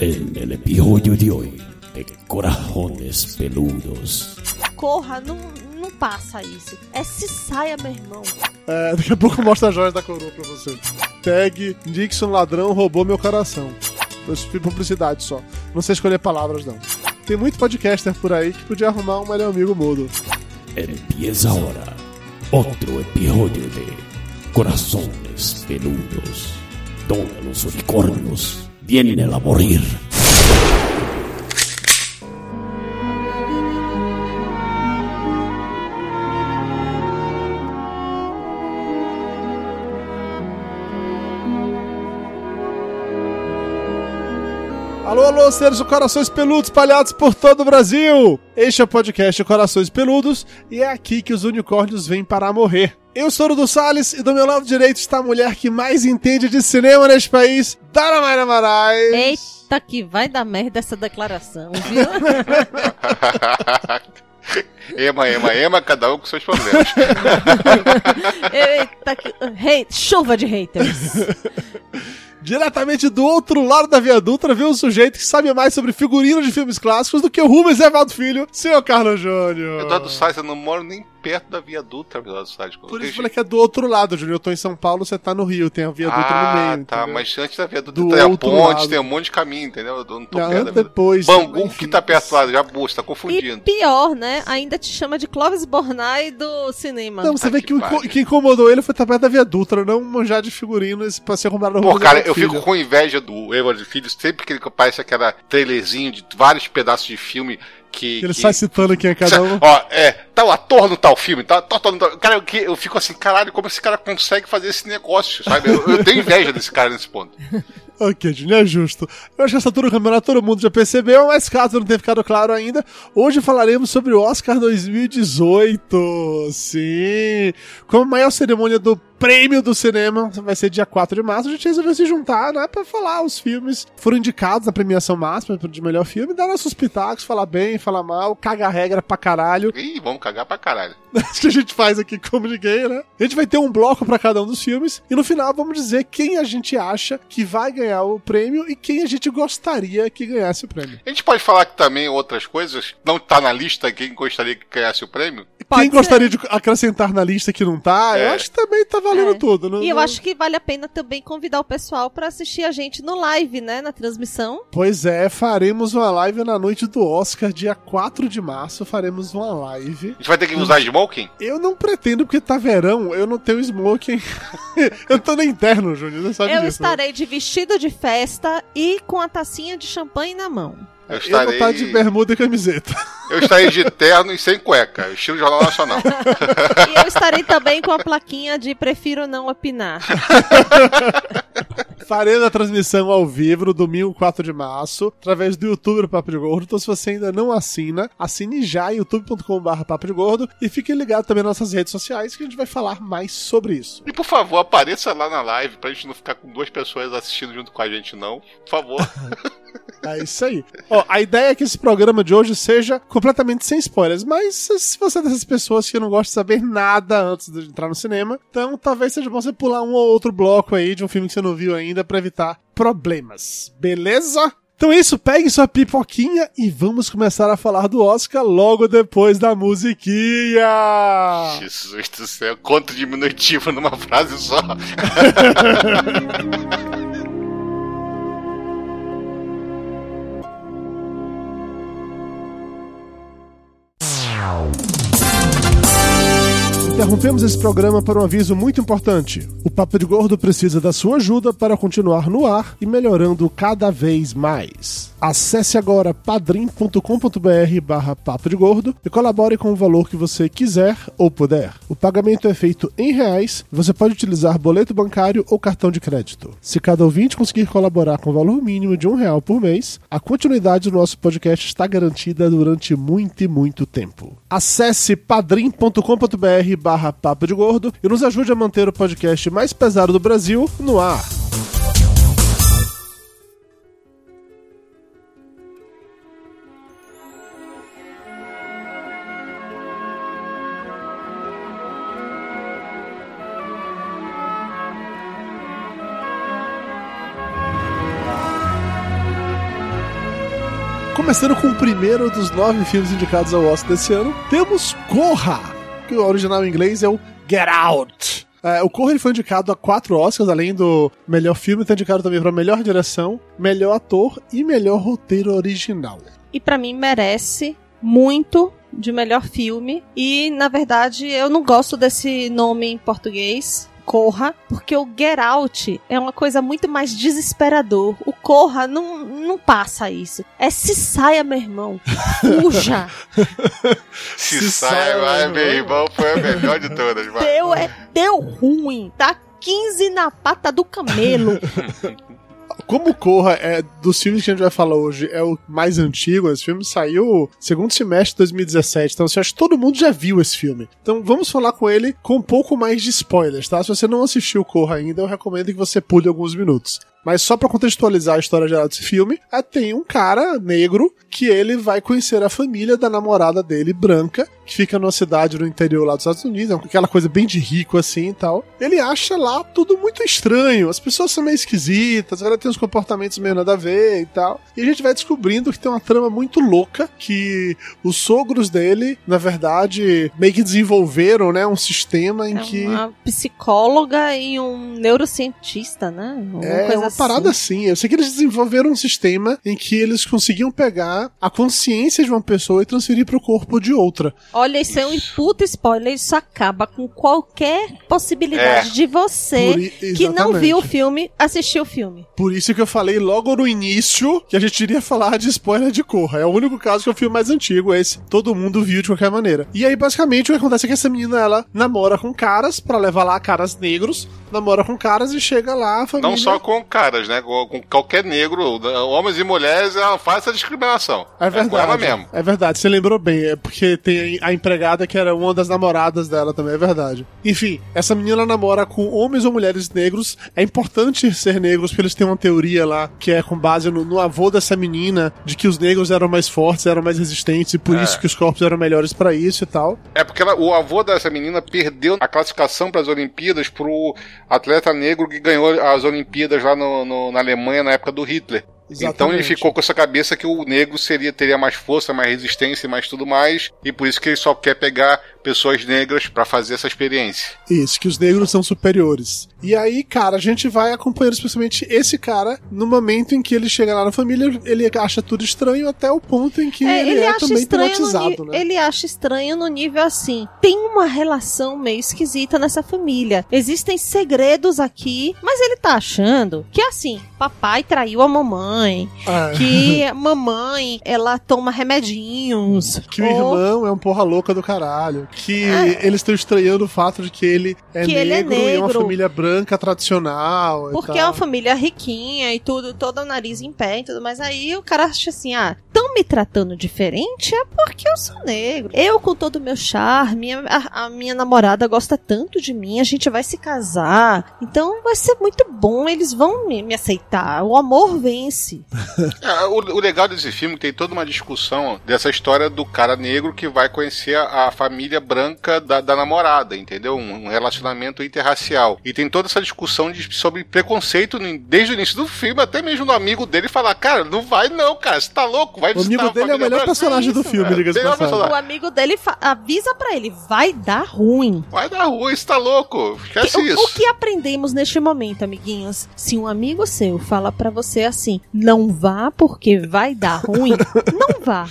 En el episodio de hoy de Corajones Peludos. Corra, não, não passa isso. É se saia, meu irmão. É, daqui a pouco mostra a joia da coroa pra você. Tag Dixon ladrão roubou meu coração. Eu fiz publicidade só. Não sei escolher palavras, não. Tem muito podcaster por aí que podia arrumar um melhor amigo mudo. Empieza ahora otro episodio de Corazones Peludos, donde los unicornios vienen a morir. Alô, seres de corações peludos espalhados por todo o Brasil! Este é o podcast Corações Peludos e é aqui que os unicórnios vêm para morrer. Eu sou o do Salles e do meu lado direito está a mulher que mais entende de cinema neste país, Dara Mayra Marais. Eita, que vai dar merda essa declaração, viu? ema, ema, ema, cada um com seus problemas. Eita, que... Hate, chuva de haters. Diretamente do outro lado da Via Dutra, vê um sujeito que sabe mais sobre figurinos de filmes clássicos do que o Rubens Evaldo Filho, senhor Carlos Júnior. Eduardo Salles, eu não moro nem perto da Via Dutra, Eduardo Salles. Por isso eu falei que é do outro lado, Júnior. Eu tô em São Paulo, você tá no Rio, tem a Via Dutra ah, no meio. tá, entendeu? mas antes da Via Dutra Do tem a ponte, lado. tem um monte de caminho, entendeu? Eu não tô Não, perto da Via depois, Bangu enfim. que tá perto lá, já boa, você tá E confundindo. pior, né? Ainda te chama de Clóvis Bornai do cinema. Não, você Ah, vê que que que incomodou ele foi estar perto da Via Dutra, não manjar de figurinos pra ser comprado no Pô, cara, eu Filho. fico com inveja do Edward Filho, sempre que ele aparece aquela trailerzinho de vários pedaços de filme que. Ele que- sai citando quem é cada um. Ó, é, tal ator no tal filme, tal, tal ator no tal. Cara, eu, eu fico assim, caralho, como esse cara consegue fazer esse negócio, sabe? Eu, eu tenho inveja desse cara nesse ponto. Ok, Júnior, é justo. Eu acho que essa altura do campeonato todo mundo já percebeu, mas caso não tenha ficado claro ainda, hoje falaremos sobre o Oscar 2018. Sim! Como a maior cerimônia do prêmio do cinema, vai ser dia 4 de março, a gente resolveu se juntar, né, pra falar os filmes foram indicados na premiação máxima de melhor filme, dar nossos pitacos, falar bem, falar mal, cagar regra pra caralho. Ih, vamos cagar pra caralho. Acho que a gente faz aqui como ninguém, né? A gente vai ter um bloco pra cada um dos filmes e no final vamos dizer quem a gente acha que vai ganhar o prêmio e quem a gente gostaria que ganhasse o prêmio. A gente pode falar que também outras coisas, não tá na lista quem gostaria que ganhasse o prêmio? Pode quem ser. gostaria de acrescentar na lista que não tá, eu É. acho que também tá valendo É. tudo. Não, E eu não- acho que vale a pena também convidar o pessoal pra assistir a gente no live, né? Na transmissão. Pois é, faremos uma live na noite do Oscar, dia 4 de março, faremos uma live. A gente vai ter que usar smoking? Eu não pretendo, porque tá verão, eu não tenho smoking. eu tô no interno, Júnior, você sabe eu disso. né? estarei de vestido de festa e com a tacinha de champanhe na mão. Eu Eu vou estarei, estar de bermuda e camiseta. eu estarei de terno e sem cueca, estilo Jornal Nacional. E eu estarei também com a plaquinha de prefiro não opinar. Farei a transmissão ao vivo no domingo 4 de março, através do YouTube do Papo de Gordo. Então, se você ainda não assina, assine já youtube.com.br Papo de Gordo e fique ligado também nas nossas redes sociais que a gente vai falar mais sobre isso. E por favor, apareça lá na live pra gente não ficar com duas pessoas assistindo junto com a gente, não. Por favor. É isso aí. Ó, a ideia é que esse programa de hoje seja completamente sem spoilers, mas se você é dessas pessoas que não gosta de saber nada antes de entrar no cinema, então talvez seja bom você pular um ou outro bloco aí de um filme que você não viu ainda pra evitar problemas. Beleza? Então é isso, pegue sua pipoquinha e vamos começar a falar do Oscar logo depois da musiquinha. Jesus do céu, conto diminutivo numa frase só. Wow. Interrompemos esse programa para um aviso muito importante. O Papo de Gordo precisa da sua ajuda para continuar no ar e melhorando cada vez mais. Acesse agora padrim.com.br barra Papo de Gordo e colabore com o valor que você quiser ou puder. O pagamento é feito em reais e você pode utilizar boleto bancário ou cartão de crédito. Se cada ouvinte conseguir colaborar com o valor mínimo de um real por mês, a continuidade do nosso podcast está garantida durante muito e muito tempo. Acesse padrim.com.br barra Papo de Gordo e nos ajude a manter o podcast mais pesado do Brasil no ar. começando com o primeiro dos nove filmes indicados ao Oscar desse ano, temos Corra, que o original em inglês é o Get Out. É, o Corra ele foi indicado a quatro Oscars, além do melhor filme, está indicado também para melhor direção, melhor ator e melhor roteiro original. E para mim merece muito de melhor filme. E na verdade eu não gosto desse nome em português. Corra, porque o Get Out é uma coisa muito mais desesperador. O Corra não, não passa isso. É se saia, meu irmão. Fuja. Se, Se sai, sai, vai, meu meu irmão, foi a melhor de todas, vai. deu, é, deu ruim. Tá 15 na pata do camelo. Como Corra é dos filmes que a gente vai falar hoje, é o mais antigo, esse filme saiu segundo semestre de 2017, então assim, acho que todo mundo já viu esse filme. Então vamos falar com ele com um pouco mais de spoilers, tá? Se você não assistiu Corra ainda, eu recomendo que você pule alguns minutos. Mas só pra contextualizar a história geral desse filme, é, tem um cara negro que ele vai conhecer a família da namorada dele, branca, que fica numa cidade no interior lá dos Estados Unidos, é aquela coisa bem de rico assim e tal. Ele acha lá tudo muito estranho, as pessoas são meio esquisitas, ela tem uns comportamentos meio nada a ver e tal. E a gente vai descobrindo que tem uma trama muito louca, que os sogros dele, na verdade, meio que desenvolveram, né, um sistema em É que... uma psicóloga e um neurocientista, né? Uma É coisa uma assim. parada assim. Eu sei que eles desenvolveram um sistema em que eles conseguiam pegar a consciência de uma pessoa e transferir para o corpo de outra. Olha, isso é um puta spoiler. Isso acaba com qualquer possibilidade É. de você i- que não viu o filme assistir o filme. Por isso que eu falei logo no início que a gente iria falar de spoiler de Corra. É o único caso que é o filme mais antigo, esse todo mundo viu de qualquer maneira. E aí, basicamente, o que acontece é que essa menina, ela namora com caras, pra levar lá caras negros, namora com caras e chega lá a família... Não só com caras, né? Com, com qualquer negro, homens e mulheres, ela faz essa discriminação. É com verdade. ela mesmo. É verdade, você lembrou bem. É porque tem a empregada que era uma das namoradas dela também, é verdade. Enfim, essa menina namora com homens ou mulheres negros. É importante ser negros, porque eles têm uma teoria lá que é com base no, no avô dessa menina, de que os negros eram mais fortes, eram mais resistentes, e por É. isso que os corpos eram melhores pra isso e tal. É porque ela- o avô dessa menina perdeu a classificação para as Olimpíadas pro atleta negro que ganhou as Olimpíadas lá no- no- na Alemanha na época do Hitler. Então ele Exatamente. ficou com essa cabeça que o negro seria teria mais força, mais resistência e mais tudo mais, e por isso que ele só quer pegar pessoas negras pra fazer essa experiência. Isso, que os negros são superiores. E aí, cara, a gente vai acompanhando especialmente esse cara no momento em que ele chega lá na família, ele acha tudo estranho até o ponto em que É, ele, ele, é acha também ni- né? Ele acha estranho no nível assim. Tem uma relação meio esquisita nessa família. Existem segredos aqui, mas ele tá achando que assim, papai traiu a mamãe, Ah, que a mamãe ela toma remedinhos. Que o ou irmão é um porra louca do caralho. Que É. eles estão estranhando o fato de que ele é, Que ele é negro, e é uma negro. família branca tradicional. Porque é uma família riquinha e tudo, todo o nariz em pé e tudo, mas aí o cara acha assim, ah, tão me tratando diferente é porque eu sou negro. Eu, com todo o meu charme, a, a minha namorada gosta tanto de mim, a gente vai se casar, então vai ser muito bom, eles vão me, me aceitar, o amor vence. É, o, o legal desse filme é que tem toda uma discussão dessa história do cara negro que vai conhecer a, a família branca da, da namorada, entendeu? Um, um relacionamento interracial. E tem toda essa discussão de- sobre preconceito desde o início do filme, até mesmo do amigo dele falar, cara, não vai não, cara, você tá louco, vai O amigo dele é o melhor branca." personagem do isso, filme, é. diga-se de Melhor passagem. personagem. O amigo dele avisa pra ele, vai dar ruim. Vai dar rua, você tá louco, esquece o, isso. o que aprendemos neste momento, amiguinhos? Se um amigo seu fala pra você assim, não vá porque vai dar ruim, não vá.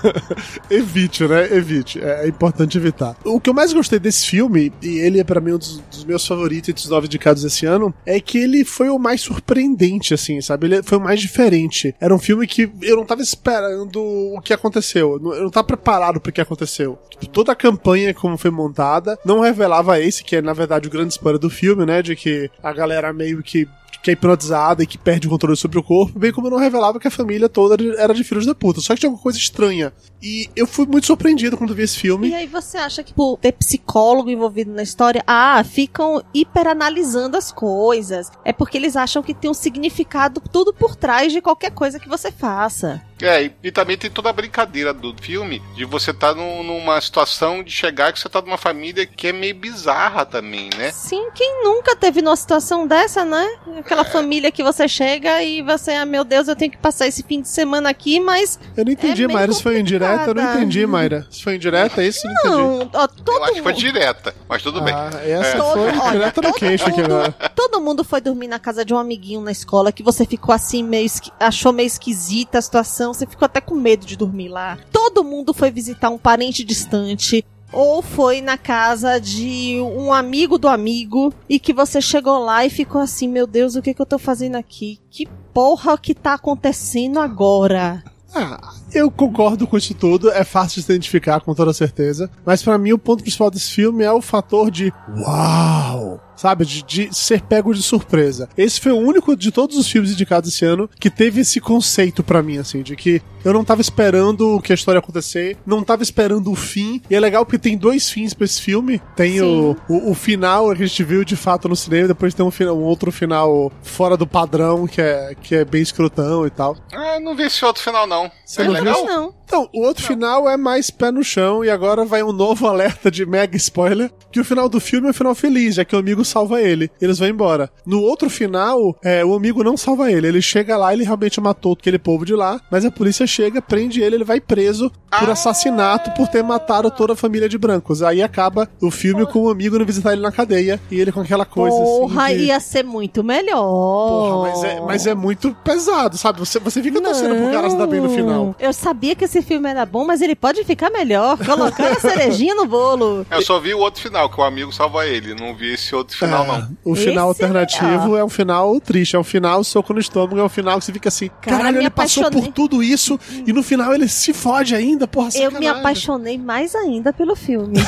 Evite, né? Evite. É, é importante evitar. O que eu mais gostei desse filme, e ele é pra mim um dos, dos meus favoritos entre os nove indicados esse ano, é que ele foi o mais surpreendente, assim, sabe? Ele foi o mais diferente. Era um filme que eu não tava esperando o que aconteceu. Eu não tava preparado pro que aconteceu. Tipo, toda a campanha como foi montada não revelava esse, que é na verdade o grande spoiler do filme, né? De que a galera meio que que é hipnotizada e que perde o controle sobre o corpo, bem como não revelava que a família toda era de filhos da puta. Só que tinha alguma coisa estranha. E eu fui muito surpreendido quando vi esse filme. E aí você acha que por ter psicólogo envolvido na história, ah, ficam hiperanalisando as coisas. É porque eles acham que tem um significado tudo por trás de qualquer coisa que você faça. É, e, e também tem toda a brincadeira do filme de você estar numa situação de chegar que você tá numa família que é meio bizarra também, né? Sim, quem nunca teve numa situação dessa, né? Aquela família que você chega e você, ah, meu Deus, eu tenho que passar esse fim de semana aqui, mas. Eu não entendi, É Mayra. Se foi indireta, eu não entendi, Mayra. Se foi indireta, é isso? Eu Não entendi. Não, ó, todo Eu acho que foi direta, mas tudo bem. Ah, essa Todo- foi direta no queixo aqui mundo- agora. Todo mundo foi dormir na casa de um amiguinho na escola que você ficou assim meio esqui- achou meio esquisita a situação, você ficou até com medo de dormir lá. Todo mundo foi visitar um parente distante ou foi na casa de um amigo do amigo e que você chegou lá e ficou assim, meu Deus, o que que eu tô fazendo aqui? Que porra que tá acontecendo agora? Ah, eu concordo com isso tudo, é fácil de se identificar com toda certeza, mas pra mim o ponto principal desse filme é o fator de uau, sabe, de, de ser pego de surpresa. Esse foi o único de todos os filmes indicados esse ano que teve esse conceito pra mim, assim, de que eu não tava esperando que a história ia acontecer, não tava esperando o fim, e é legal porque tem dois fins pra esse filme, tem o, o, o final que a gente viu de fato no cinema, depois tem um, final, um outro final fora do padrão, que é, que é bem escrotão e tal. Ah, não vi esse outro final, não. Você é não legal? Viu? Não. Então, o outro final é mais pé no chão e agora vai um novo alerta de mega spoiler, que o final do filme é um final feliz, já que o amigo salva ele. Eles vão embora. No outro final, é, o amigo não salva ele. Ele chega lá, ele realmente matou aquele povo de lá, mas a polícia chega, prende ele, ele vai preso por assassinato por ter matado toda a família de brancos. Aí acaba o filme com o amigo não visitar ele na cadeia e ele com aquela coisa Porra, assim. de- ia ser muito melhor. Porra, mas é, mas é muito pesado, sabe? Você, você fica torcendo pro cara se dar bem no final. Eu sabia que esse filme era bom, mas ele pode ficar melhor. Colocar a cerejinha no bolo. Eu só vi o outro final, que o amigo salva ele. Não vi esse outro final, É, não. O final Esse é alternativo melhor. é, um final triste, é um final soco no estômago, é um final que você fica assim, Cara, caralho, ele passou por tudo isso e no final ele se fode ainda, porra, Eu me sacanagem. apaixonei mais ainda pelo filme.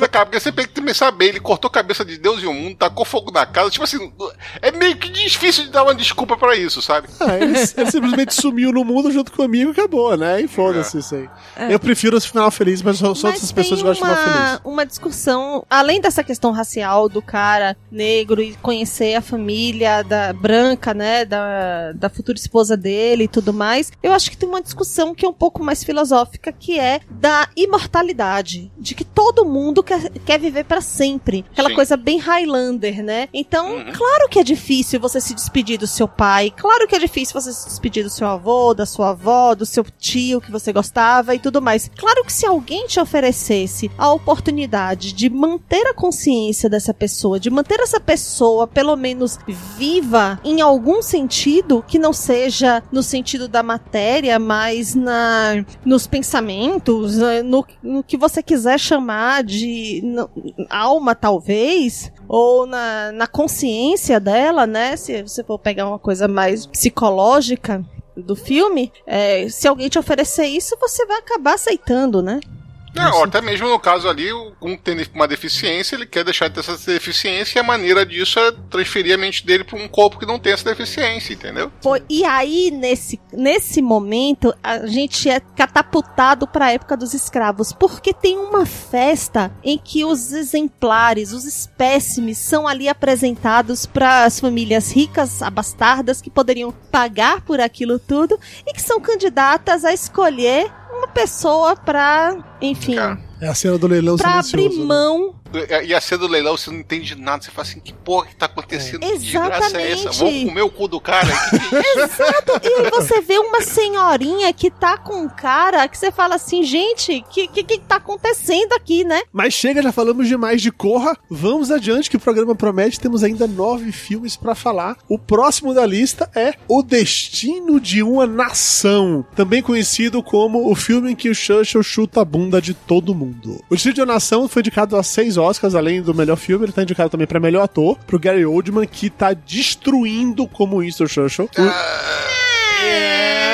É, cara, porque você tem que também saber, ele cortou a cabeça de Deus e o mundo, tacou fogo na casa. Tipo assim, é meio que difícil de dar uma desculpa pra isso, sabe? Ah, ele, ele simplesmente sumiu no mundo junto com o amigo e acabou, né? E foda-se isso aí. Eu prefiro esse final feliz, mas só, É. Mas essas pessoas tem gostam de final feliz. uma discussão, além dessa questão racial do cara negro e conhecer a família da branca, né, da, da futura esposa dele e tudo mais, eu acho que tem uma discussão que é um pouco mais filosófica, que é da imortalidade, de que todo mundo quer, quer viver pra sempre. Aquela Sim. coisa bem Highlander, né? Então, Uhum. claro que é difícil você se despedir do seu pai, claro que é difícil você se despedir do seu avô, da sua avó, do seu tio que você gostava e tudo mais. Claro que se alguém te oferecesse a oportunidade de manter a consciência dessa pessoa, de manter essa pessoa pelo menos viva em algum sentido, que não seja no sentido da matéria, mas na nos pensamentos, eh, no, no que você quiser chamar de no- alma, talvez, ou na, na consciência dela, né? Se você for pegar uma coisa mais psicológica do filme, é, se alguém te oferecer isso, você vai acabar aceitando, né? É, ou até mesmo no caso ali, um tem uma deficiência, ele quer deixar de ter essa deficiência e a maneira disso é transferir a mente dele pra um corpo que não tem essa deficiência, entendeu? Pô, e aí, nesse, nesse momento, a gente é catapultado para a época dos escravos, porque tem uma festa em que os exemplares, os espécimes, são ali apresentados para as famílias ricas, abastardas, que poderiam pagar por aquilo tudo e que são candidatas a escolher uma pessoa para, enfim, É a cena do leilão para silencioso. abrir né? mão E a cena do leilão, você não entende nada, você fala assim, que porra que tá acontecendo? Que desgraça é essa? Exatamente. Vou comer o cu do cara? É? Exato, e aí você vê uma senhorinha que tá com um cara que você fala assim, gente, que que, que tá acontecendo aqui, né? Mas chega, já falamos demais de Corra. Vamos adiante, que o programa promete. Temos ainda nove filmes pra falar. O próximo da lista é O Destino de uma Nação, também conhecido como o filme em que o Churchill chuta a bunda de todo mundo. O Destino de uma Nação foi indicado a seis Oscars, além do melhor filme. Ele tá indicado também pra melhor ator, pro Gary Oldman, que tá destruindo como Winston Churchill. O-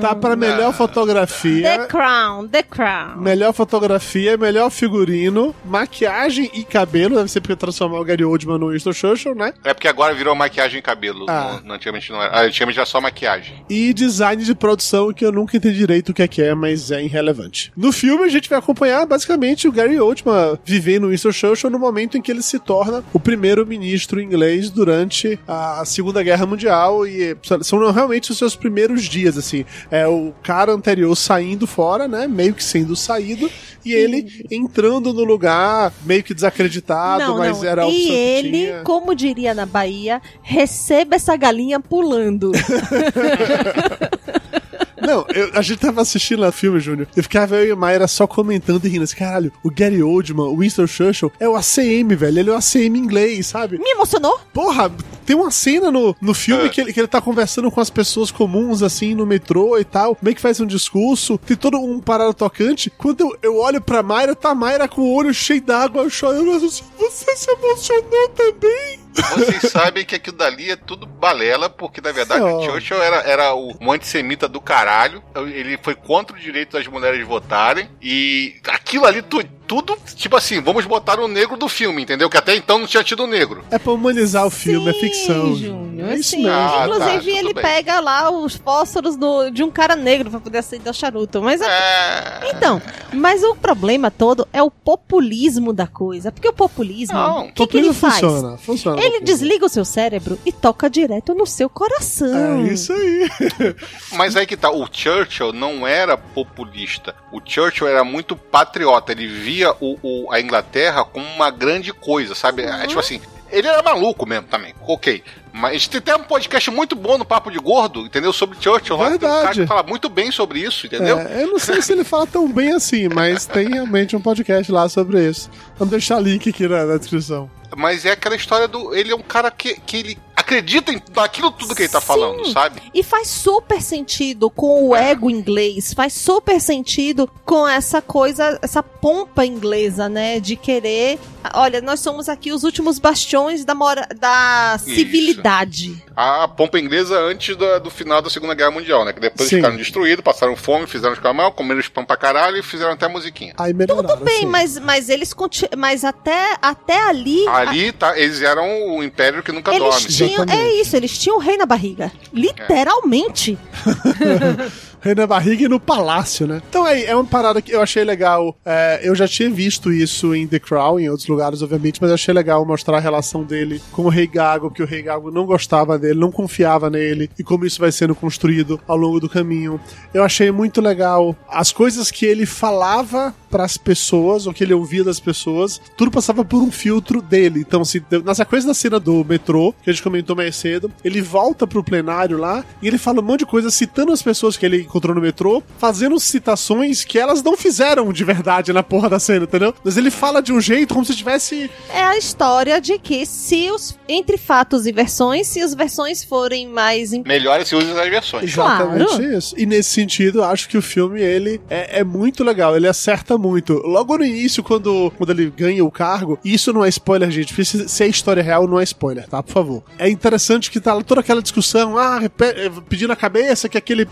Tá pra melhor fotografia. The Crown, The Crown. Melhor fotografia, melhor figurino, maquiagem e cabelo. Deve ser porque transformar o Gary Oldman no Winston Churchill, né? É porque agora virou maquiagem e cabelo. Ah. Não, antigamente não era. Ah, Antigamente era só maquiagem. E design de produção, que eu nunca entendi direito o que é que é, mas é irrelevante. No filme, a gente vai acompanhar basicamente o Gary Oldman vivendo o Winston Churchill no momento em que ele se torna o primeiro-ministro inglês durante a Segunda Guerra Mundial. E são realmente os seus primeiros dias, assim. É o cara anterior saindo fora, né? Meio que sendo saído, e ele entrando no lugar, meio que desacreditado, Não, mas não. era opção E ele, como diria na Bahia, receba essa galinha pulando. Não, eu- a gente tava assistindo lá o filme, Júnior. Eu ficava eu e a Mayra só comentando e rindo assim, caralho, o Gary Oldman, o Winston Churchill, é o ACM, velho. Ele é o ACM inglês, sabe? Me emocionou? Porra, tem uma cena no, no filme É. que, ele, que ele tá conversando com as pessoas comuns, assim, no metrô e tal, meio que faz um discurso, tem todo um parado tocante. Quando eu, eu olho pra Mayra, tá a Mayra com o olho cheio d'água, chorando, eu assim, você se emocionou também? Vocês sabem que aquilo dali é tudo balela, porque na verdade Ó. o Churchill era, era o, um antissemita do caralho. Ele foi contra o direito das mulheres votarem. E aquilo ali, tu- tudo, tipo assim, vamos botar o negro do filme, entendeu? Que até então não tinha tido negro. É pra humanizar o filme, é Sim, ficção. Júnior, É isso sim. mesmo. Ah, Inclusive, tá, ele bem. pega lá os fósforos do- de um cara negro pra poder acender o charuto. Mas é É. Então, mas o problema todo é o populismo da coisa. Porque o populismo, Não, o que, que ele Populismo faz? funciona, funciona. Ele populismo. desliga o seu cérebro e toca direto no seu coração. É isso aí. Mas aí que tá, o Churchill não era populista. O Churchill era muito patriota. Ele via o, o- a Inglaterra como uma grande coisa, sabe? É, tipo assim, ele era maluco mesmo também, ok. Mas tem até um podcast muito bom no Papo de Gordo, entendeu? Sobre Churchill. Lá, tem um cara Verdade. que fala muito bem sobre isso, entendeu? É, eu não sei se ele fala tão bem assim, mas tem realmente um podcast lá sobre isso. Vamos deixar link aqui na, na descrição. Mas é aquela história do. Ele é um cara que, que ele acredita em naquilo tudo que ele tá falando, sabe? E faz super sentido com o ego inglês, faz super sentido com essa coisa, essa pompa inglesa, né? De querer. Olha, nós somos aqui os últimos bastiões da, mora, da Isso. civilidade. A pompa inglesa antes do, do final da Segunda Guerra Mundial, né? Que depois Sim. ficaram destruídos, passaram fome, fizeram os mal, comeram os pão pra caralho e fizeram até musiquinha. Aí melhoraram. Tudo bem, sim. mas, mas eles mas até, até ali. Ali, tá, eles eram o império que nunca Eles dorme. tinham, é Exatamente. isso, eles tinham o rei na barriga. Literalmente. Rei na barriga no palácio, né? Então aí, é uma parada que eu achei legal. É, eu já tinha visto isso em The Crown, em outros lugares, obviamente, mas eu achei legal mostrar a relação dele com o Rei Gago, que o Rei Gago não gostava dele, não confiava nele, e como isso vai sendo construído ao longo do caminho. Eu achei muito legal as coisas que ele falava para as pessoas, ou que ele ouvia das pessoas, tudo passava por um filtro dele. Então, se, na sequência da cena do metrô, que a gente comentou mais cedo, ele volta pro plenário lá e ele fala um monte de coisa citando as pessoas que ele encontrou no metrô, fazendo citações que elas não fizeram de verdade na porra da cena, entendeu? Mas ele fala de um jeito como se tivesse. É a história de que se os entre fatos e versões, se as versões forem mais im- Melhor se usa as versões. Exatamente Claro. isso. E nesse sentido, eu acho que o filme, ele é, é muito legal, ele acerta muito. Logo no início, quando, quando ele ganha o cargo, e isso não é spoiler, gente, porque se, se é história real, não é spoiler, tá? Por favor. É interessante que tá lá toda aquela discussão, ah, eh, pedindo a cabeça que aquele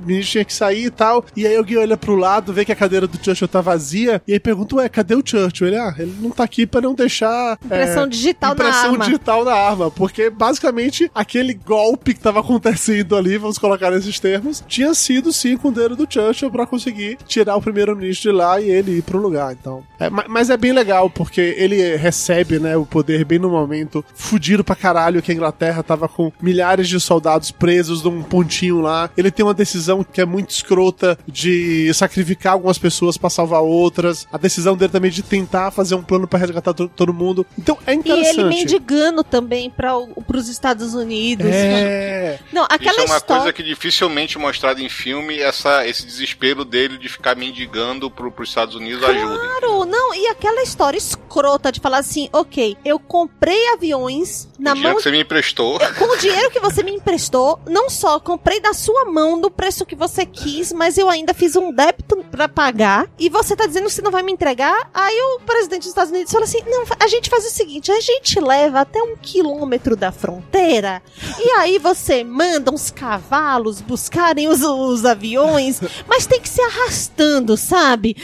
primeiro-ministro tinha que sair e tal, e aí alguém olha pro lado, vê que a cadeira do Churchill tá vazia, e aí pergunta, ué, cadê o Churchill? Ele, ah, ele não tá aqui pra não deixar... impressão é, digital na impressão arma. digital na arma, porque basicamente aquele golpe que tava acontecendo ali, vamos colocar nesses termos, tinha sido sim com o dedo do Churchill pra conseguir tirar o primeiro-ministro de lá e ele ir pro lugar. Então, é, ma- mas é bem legal porque ele recebe, né, o poder bem no momento fudido pra caralho que a Inglaterra tava com milhares de soldados presos num pontinho lá. Ele tem uma decisão que é muito escrota de sacrificar algumas pessoas pra salvar outras. A decisão dele também de tentar fazer um plano pra resgatar to- todo mundo. Então é E interessante. ele mendigando também para os Estados Unidos. É. Não, aquela Isso é uma história. coisa que dificilmente é mostrada em filme, essa, esse desespero dele de ficar mendigando pro, pros Estados Unidos ajuda. Claro, não, e aquela história escrota de falar assim, ok, eu comprei aviões na o dinheiro mão que você me emprestou. com o dinheiro que você me emprestou, não só comprei da sua mão no preço que você quis, mas eu ainda fiz um débito pra pagar e você tá dizendo que você não vai me entregar? Aí o presidente dos Estados Unidos falou assim: não, a gente faz o seguinte, a gente leva até um quilômetro da fronteira e aí você manda uns cavalos buscarem os, os aviões, mas tem que ser arrastando, sabe?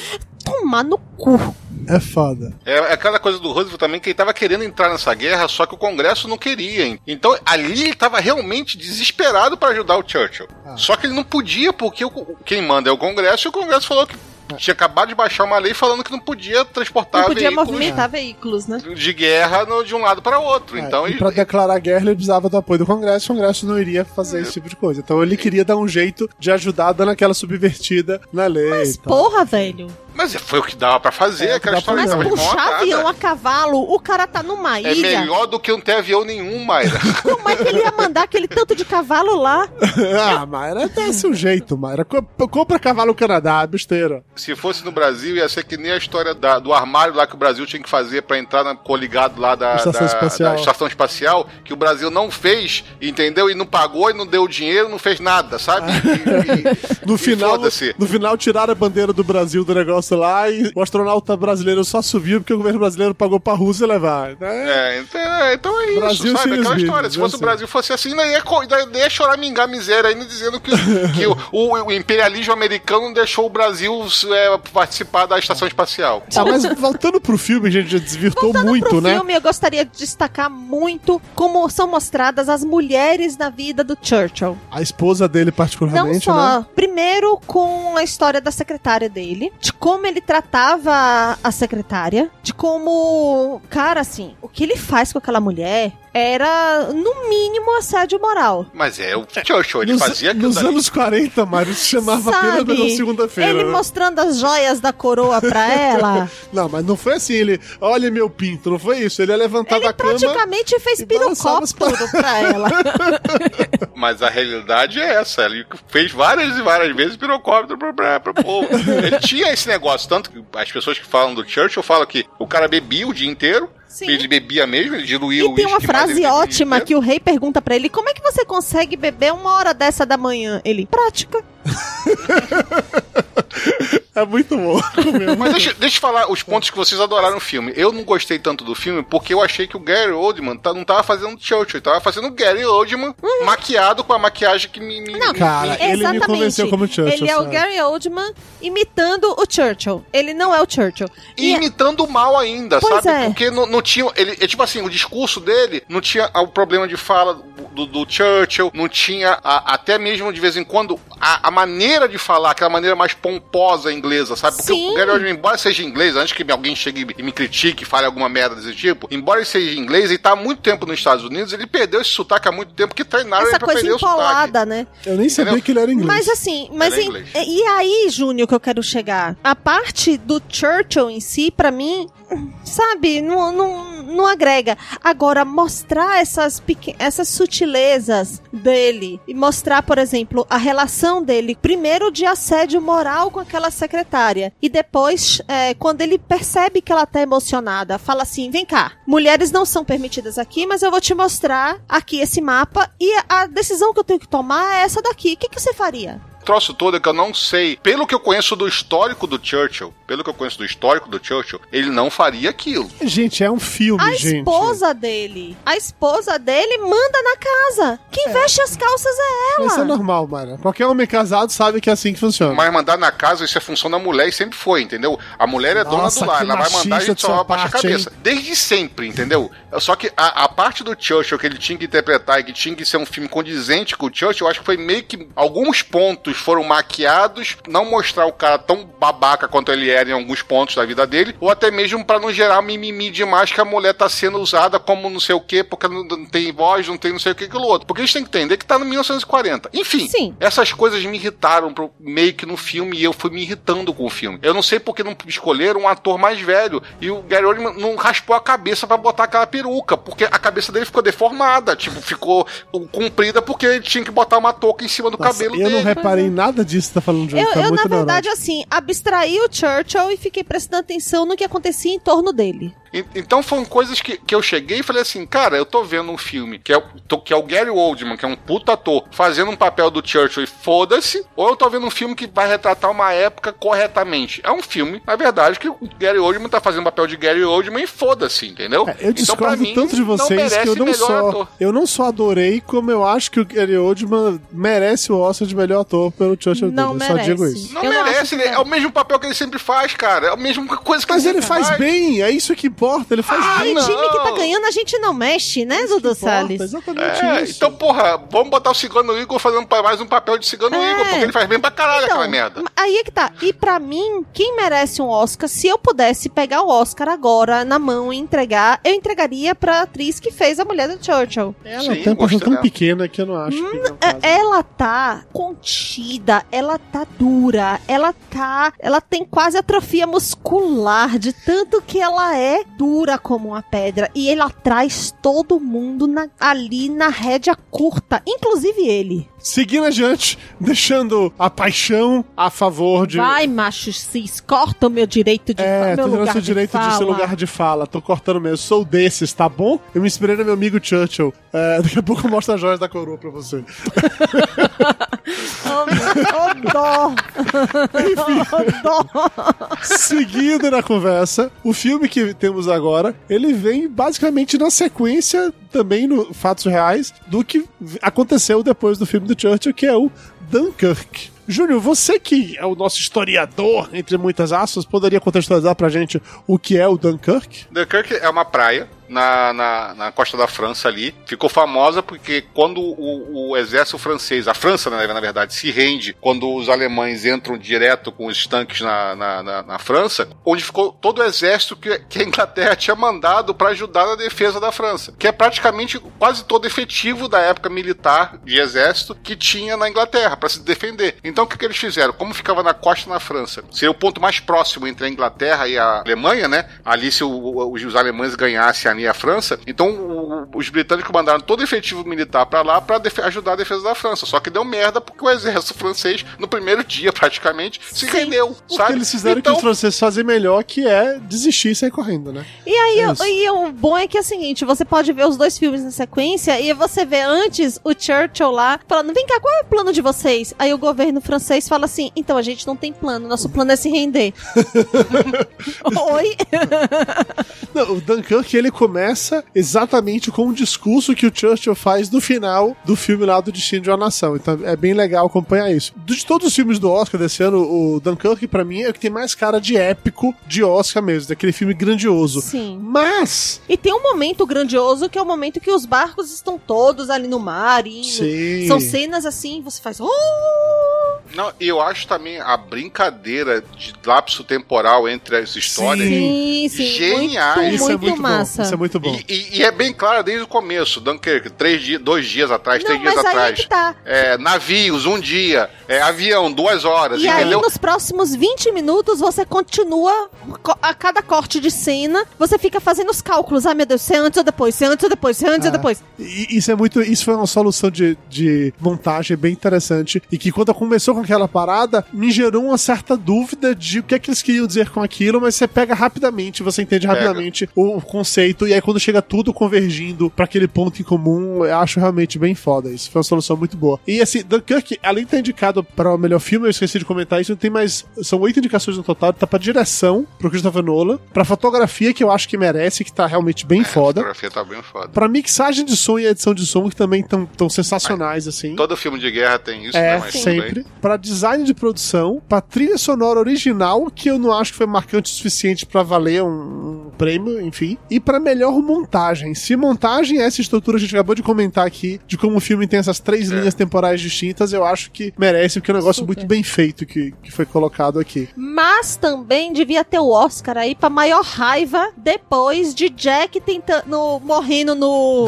Tomar no cu. É foda. É aquela coisa do Roosevelt também, que ele tava querendo entrar nessa guerra, só que o Congresso não queria. hein? Então ali ele tava realmente desesperado para ajudar o Churchill. Ah. Só que ele não podia, porque o- quem manda é o Congresso, e o Congresso falou que tinha acabado de baixar uma lei falando que não podia transportar Não podia veículos movimentar veículos, né? de guerra no- de um lado para outro. É, então e ele- pra declarar guerra ele precisava do apoio do Congresso, o Congresso não iria fazer esse tipo de coisa. Então ele queria dar um jeito de ajudar dando aquela subvertida na lei. Mas, porra, velho. Mas foi o que dava pra fazer, É, aquela história. Mas tava puxar avião a cavalo, o cara tá numa É ilha. melhor do que não ter avião nenhum, Mayra. Como é que ele ia mandar aquele tanto de cavalo lá? ah, Mayra, dá-se um jeito, Mayra. Co- Compra cavalo no Canadá, besteira. Se fosse no Brasil, ia ser que nem a história da- do armário lá que o Brasil tinha que fazer pra entrar na coligado lá da, Estação da- espacial. da estação espacial, que o Brasil não fez, entendeu? E não pagou, e não deu dinheiro, não fez nada, sabe? E- e- No e final, foda-se. no final tiraram a bandeira do Brasil do negócio lá e o astronauta brasileiro só subiu porque o governo brasileiro pagou pra Rússia levar. né? É, então é, então é isso, Brasil sabe? Aquela história. Se fosse o sei. Brasil fosse assim, não ia, não ia choramingar miséria ainda dizendo que, que o, o- o imperialismo americano não deixou o Brasil é, participar da estação espacial. Tá, mas voltando pro filme, a gente já desvirtou Voltando muito, pro né? filme, eu gostaria de destacar muito como são mostradas as mulheres na vida do Churchill. A esposa dele, Não particularmente, só, né? primeiro com a história da secretária dele, de como ele tratava a secretária, de como, cara, assim, o que ele faz com aquela mulher era, no mínimo, assédio moral. Mas é, o Churchill, ele nos, fazia aquilo nos dali. anos 40, Mário, se chamava apenas Sabe? pela segunda-feira. Ele né? mostrando as joias da coroa pra ela. Não, mas não foi assim, ele, olha meu pinto, não foi isso. Ele ia levantar ele da cama. praticamente fez pirocóptero pra ela. Mas a realidade é essa. Ele fez várias e várias vezes pirocóptero pra, pra, pra povo. Ele tinha esse negócio. Tanto que as pessoas que falam do Churchill falam que o cara bebia o dia inteiro. Sim. Ele bebia mesmo, ele diluía o E tem uma frase ótima que o rei pergunta pra ele: Como é que você consegue beber uma hora dessa da manhã? Ele, prática. É muito bom. Mas deixa, deixa eu falar os pontos que vocês adoraram no filme. Eu não gostei tanto do filme porque eu achei que o Gary Oldman tá- não tava fazendo Churchill, ele tava fazendo o Gary Oldman maquiado com a maquiagem que me. me Não, me- Cara, ele me convenceu como Churchill. Ele é o sabe? Gary Oldman imitando o Churchill. Ele não é o Churchill. E E- imitando mal ainda, Pois sabe? é. Porque não, não tinha. Ele, é tipo assim, o discurso dele não tinha o problema de fala do, do Churchill, não tinha a- até mesmo de vez em quando a, a maneira de falar, aquela maneira mais pomposa inglesa, sabe? Porque Sim. o Gary Oldman, embora seja inglês, antes que alguém chegue e me critique e fale alguma merda desse tipo, embora ele seja inglês e tá há muito tempo nos Estados Unidos, ele perdeu esse sotaque há muito tempo que treinaram essa ele pra coisa perder o sotaque. empolada, né? Eu nem sabia Entendeu? que ele era inglês. Mas assim, mas Era em- inglês. e aí, Júnior, que eu quero chegar? A parte do Churchill em si, pra mim, sabe, não, não, não agrega. Agora, mostrar essas, pequen essas sutilezas dele e mostrar, por exemplo, a relação dele, primeiro de assédio moral com aquela secretária e depois, é, quando ele percebe que ela tá emocionada, fala assim: vem cá, mulheres não são permitidas aqui, mas eu vou te mostrar aqui esse mapa e a decisão que eu tenho que tomar é essa daqui. O que, que você faria? troço todo é que eu não sei. Pelo que eu conheço do histórico do Churchill, pelo que eu conheço do histórico do Churchill, ele não faria aquilo. Gente, é um filme, A gente. esposa dele. A esposa dele manda na casa. Quem veste as calças é Mas isso é ela. normal, Mara. Qualquer homem casado sabe que é assim que funciona. Mas mandar na casa, isso é função da mulher e sempre foi, entendeu? A mulher é Nossa, dona do lar, ela vai mandar e a gente só abaixa a parte, cabeça. Desde sempre, entendeu? Só que a, a parte do Churchill que ele tinha que interpretar e que tinha que ser um filme condizente com o Churchill, eu acho que foi meio que. Alguns pontos foram maquiados, não mostrar o cara tão babaca quanto ele era em alguns pontos da vida dele, ou até mesmo pra não gerar mimimi demais que a mulher tá sendo usada como não sei o que, porque não, não tem voz, não tem não sei o que, aquilo outro. Porque a gente tem que entender que tá no 1940. Enfim, Sim. essas coisas me irritaram pro- meio que no filme e eu fui me irritando com o filme. Eu não sei porque não escolheram um ator mais velho e o Gary Oldman não raspou a cabeça pra botar aquela peruca, porque a cabeça dele ficou deformada, tipo, ficou comprida porque ele tinha que botar uma touca em cima do Nossa, cabelo eu dele. não reparei em nada disso que tá falando de Eu, tá eu, muito na verdade, neurótico. assim, abstraí o Churchill e fiquei prestando atenção no que acontecia em torno dele. Então foram coisas que, que eu cheguei e falei assim, cara, eu tô vendo um filme que é, que é o Gary Oldman, que é um puta ator, fazendo um papel do Churchill e foda-se, ou eu tô vendo um filme que vai retratar uma época corretamente. É um filme, na verdade, que o Gary Oldman tá fazendo o papel de Gary Oldman e foda-se, entendeu? É, eu então, discordo mim, tanto de vocês merece que eu não só ator. eu não só adorei, como eu acho que o Gary Oldman merece o Oscar de melhor ator pelo Churchill Não dele. Eu só merece. digo isso. Não Eu não acho merece, é o mesmo papel que ele sempre faz. Faz, cara. É a mesma coisa que Mas ele faz bem, é isso que importa, ele faz Ah, bem. Não. time que tá ganhando, a gente não mexe, né, Dudu Importa, Salles? Exatamente É, isso. então, porra, vamos botar o Cigano Igor fazendo mais um papel de Cigano É. Igor, porque ele faz bem pra caralho Então, aquela merda. Aí é que tá. E pra mim, quem merece um Oscar, se eu pudesse pegar o Oscar agora na mão e entregar, eu entregaria pra atriz que fez a mulher do Churchill. Ela Sim, tem uma tão dela. pequena que eu não acho que. é o caso. Ela tá contida, ela tá dura, ela tá. Ela tem quase atrofia muscular, de tanto que ela é dura como uma pedra. E ela traz todo mundo na- ali na rédea curta, inclusive ele. Seguindo adiante, deixando a paixão a favor de. Vai, macho cis, corta o meu direito de É, meu tô lugar seu direito de, fala. seu lugar de fala. Tô cortando mesmo. Sou desses, tá bom? Eu me inspirei no meu amigo Churchill. É, daqui a pouco eu mostro as joias da coroa pra você. Oh, meu- oh, dó. Oh, dó. Seguindo na conversa, o filme que temos agora, ele vem basicamente na sequência, também no fatos reais, do que aconteceu depois do filme do Churchill, que é o Dunkirk. Júnior, você que é o nosso historiador, entre muitas aspas, poderia contextualizar pra gente o que é o Dunkirk? Dunkirk é uma praia na, na, na costa da França ali. Ficou famosa porque quando o, o exército francês, a França, né, na verdade, se rende quando os alemães entram direto com os tanques na, na, na, na França, onde ficou todo o exército que, que a Inglaterra tinha mandado para ajudar na defesa da França, que é praticamente quase todo efetivo da época militar de exército que tinha na Inglaterra para se defender. Então o que, que eles fizeram? Como ficava na costa na França, seria o ponto mais próximo entre a Inglaterra e a Alemanha, né? Ali se o- os, os alemães ganhassem ali a França, então o- os britânicos mandaram todo o efetivo militar para lá para ajudar a defesa da França. Só que deu merda porque o exército francês no primeiro dia praticamente se Sim. rendeu, Porque sabe? eles fizeram o então, que os franceses fazem melhor, que é desistir e sair correndo, né? E aí, É o- e o bom é que é o seguinte, você pode ver os dois filmes na sequência e você vê antes o Churchill lá falando, vem cá, qual é o plano de vocês? Aí o governo francês fala assim, então a gente não tem plano, nosso plano é se render. Oi? Não, o Dunkirk ele começa exatamente com o discurso que o Churchill faz no final do filme lá do Destino de uma Nação. Então é bem legal acompanhar isso. De todos os filmes do Oscar desse ano, o Dunkirk pra mim é o que tem mais cara de épico de Oscar mesmo, daquele filme grandioso. Sim. Mas, E tem um momento grandioso que é o momento que os barcos estão todos ali no mar indo. sim. São cenas assim, você faz. "Oh!" Não, eu acho também a brincadeira de lapso temporal entre as histórias. Sim, sim. Geniais. Muito, isso é muito muito massa. bom. Isso é muito bom. E, e- e é bem claro desde o começo, Dunkirk, três dias, dois dias atrás, Não, três dias é atrás. que tá. É, navios, um dia. É, avião, duas horas, E aí, entendeu? nos próximos 20 minutos, você continua co- a cada corte de cena, você fica fazendo os cálculos. Ai, meu Deus, se é antes ou depois, se é antes ou depois, se é antes ou Ah. depois. E isso é muito. Isso foi uma solução de, de montagem bem interessante. E que quando começou com aquela parada, me gerou uma certa dúvida de o que é que eles queriam dizer com aquilo, mas você pega rapidamente, você entende Pega. rapidamente o conceito, e aí quando chega tudo convergindo pra aquele ponto em comum, eu acho realmente bem foda. Isso foi uma solução muito boa. E assim, Dunkirk, além de estar indicado para o melhor filme, eu esqueci de comentar isso, tem mais. São oito indicações no total, tá pra direção, pro Christopher Nolan, pra fotografia, que eu acho que merece, que tá realmente bem A foda. fotografia tá bem foda. Pra mixagem de som e edição de som, que também estão tão sensacionais, assim. Todo filme de guerra tem isso, É, né? Mas sempre. Pra design de produção, pra trilha sonora original, que eu não acho que foi marcante o suficiente pra valer um, um prêmio, enfim. E pra melhor montagem. Se montagem é essa estrutura a gente acabou de comentar aqui, de como o filme tem essas três linhas temporais distintas, eu acho que merece, porque é um negócio Super. muito bem feito que, que foi colocado aqui. Mas também devia ter o Oscar aí pra maior raiva depois de Jack tentando, morrendo no,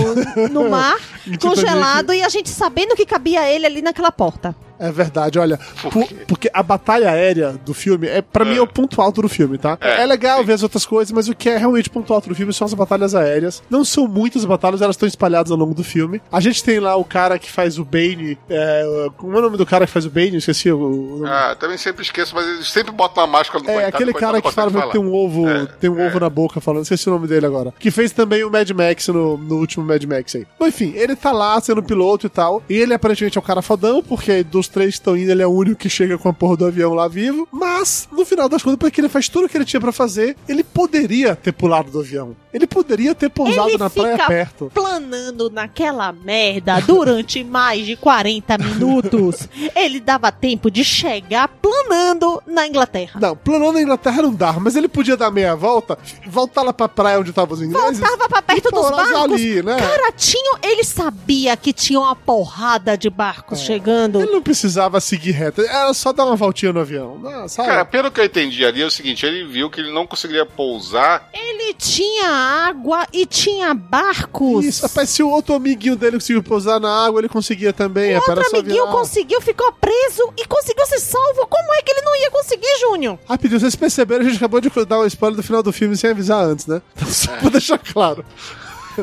no mar, congelado, e a gente sabendo que cabia ele ali naquela porta. É verdade, olha. Por por- porque a batalha aérea do filme, é para mim, é o ponto alto do filme, tá? É, É, legal sim. ver as outras coisas, mas o que é realmente ponto alto do filme são as batalhas aéreas. Não são muitas batalhas, elas estão espalhadas ao longo do filme. A gente tem lá o cara que faz o Bane. É, como é o nome do cara que faz o Bane? Esqueci o. o. Ah, também sempre esqueço, mas eles sempre botam uma máscara no É, coitado, aquele coitado cara que fala que tem um ovo, É, tem um ovo na boca falando, esqueci o nome dele agora. Que fez também o Mad Max no, no último Mad Max aí. Enfim, ele tá lá sendo piloto e tal. E ele aparentemente é o cara fodão, porque dos três estão indo, ele é o único que chega com a porra do avião lá vivo. Mas, no final das contas, porque ele faz tudo o que ele tinha pra fazer, ele poderia ter pulado do avião. Ele poderia ter pousado Ele na praia perto. planando naquela merda durante mais de 40 minutos, ele dava tempo de chegar planando na Inglaterra. Não, planou na Inglaterra não dava, mas ele podia dar meia volta, voltar lá pra praia onde estavam os ingleses. Voltava pra perto dos barcos. ali, né? Cara, tinha, ele sabia que tinha uma porrada de barcos chegando. Ele não precisava seguir reto, era só dar uma voltinha no avião, né, sabe? Cara, pelo que eu entendi ali é o seguinte, ele viu que ele não conseguiria pousar. Ele tinha água e tinha barcos. Isso, rapaz, se o outro amiguinho dele conseguiu pousar na água, ele conseguia também. O outro amiguinho virar- conseguiu, ficou preso e conseguiu ser salvo. Como é que ele não ia conseguir, Júnior? Rapidinho, vocês perceberam, a gente acabou de dar um spoiler do final do filme sem avisar antes, né? Então, só pra deixar claro.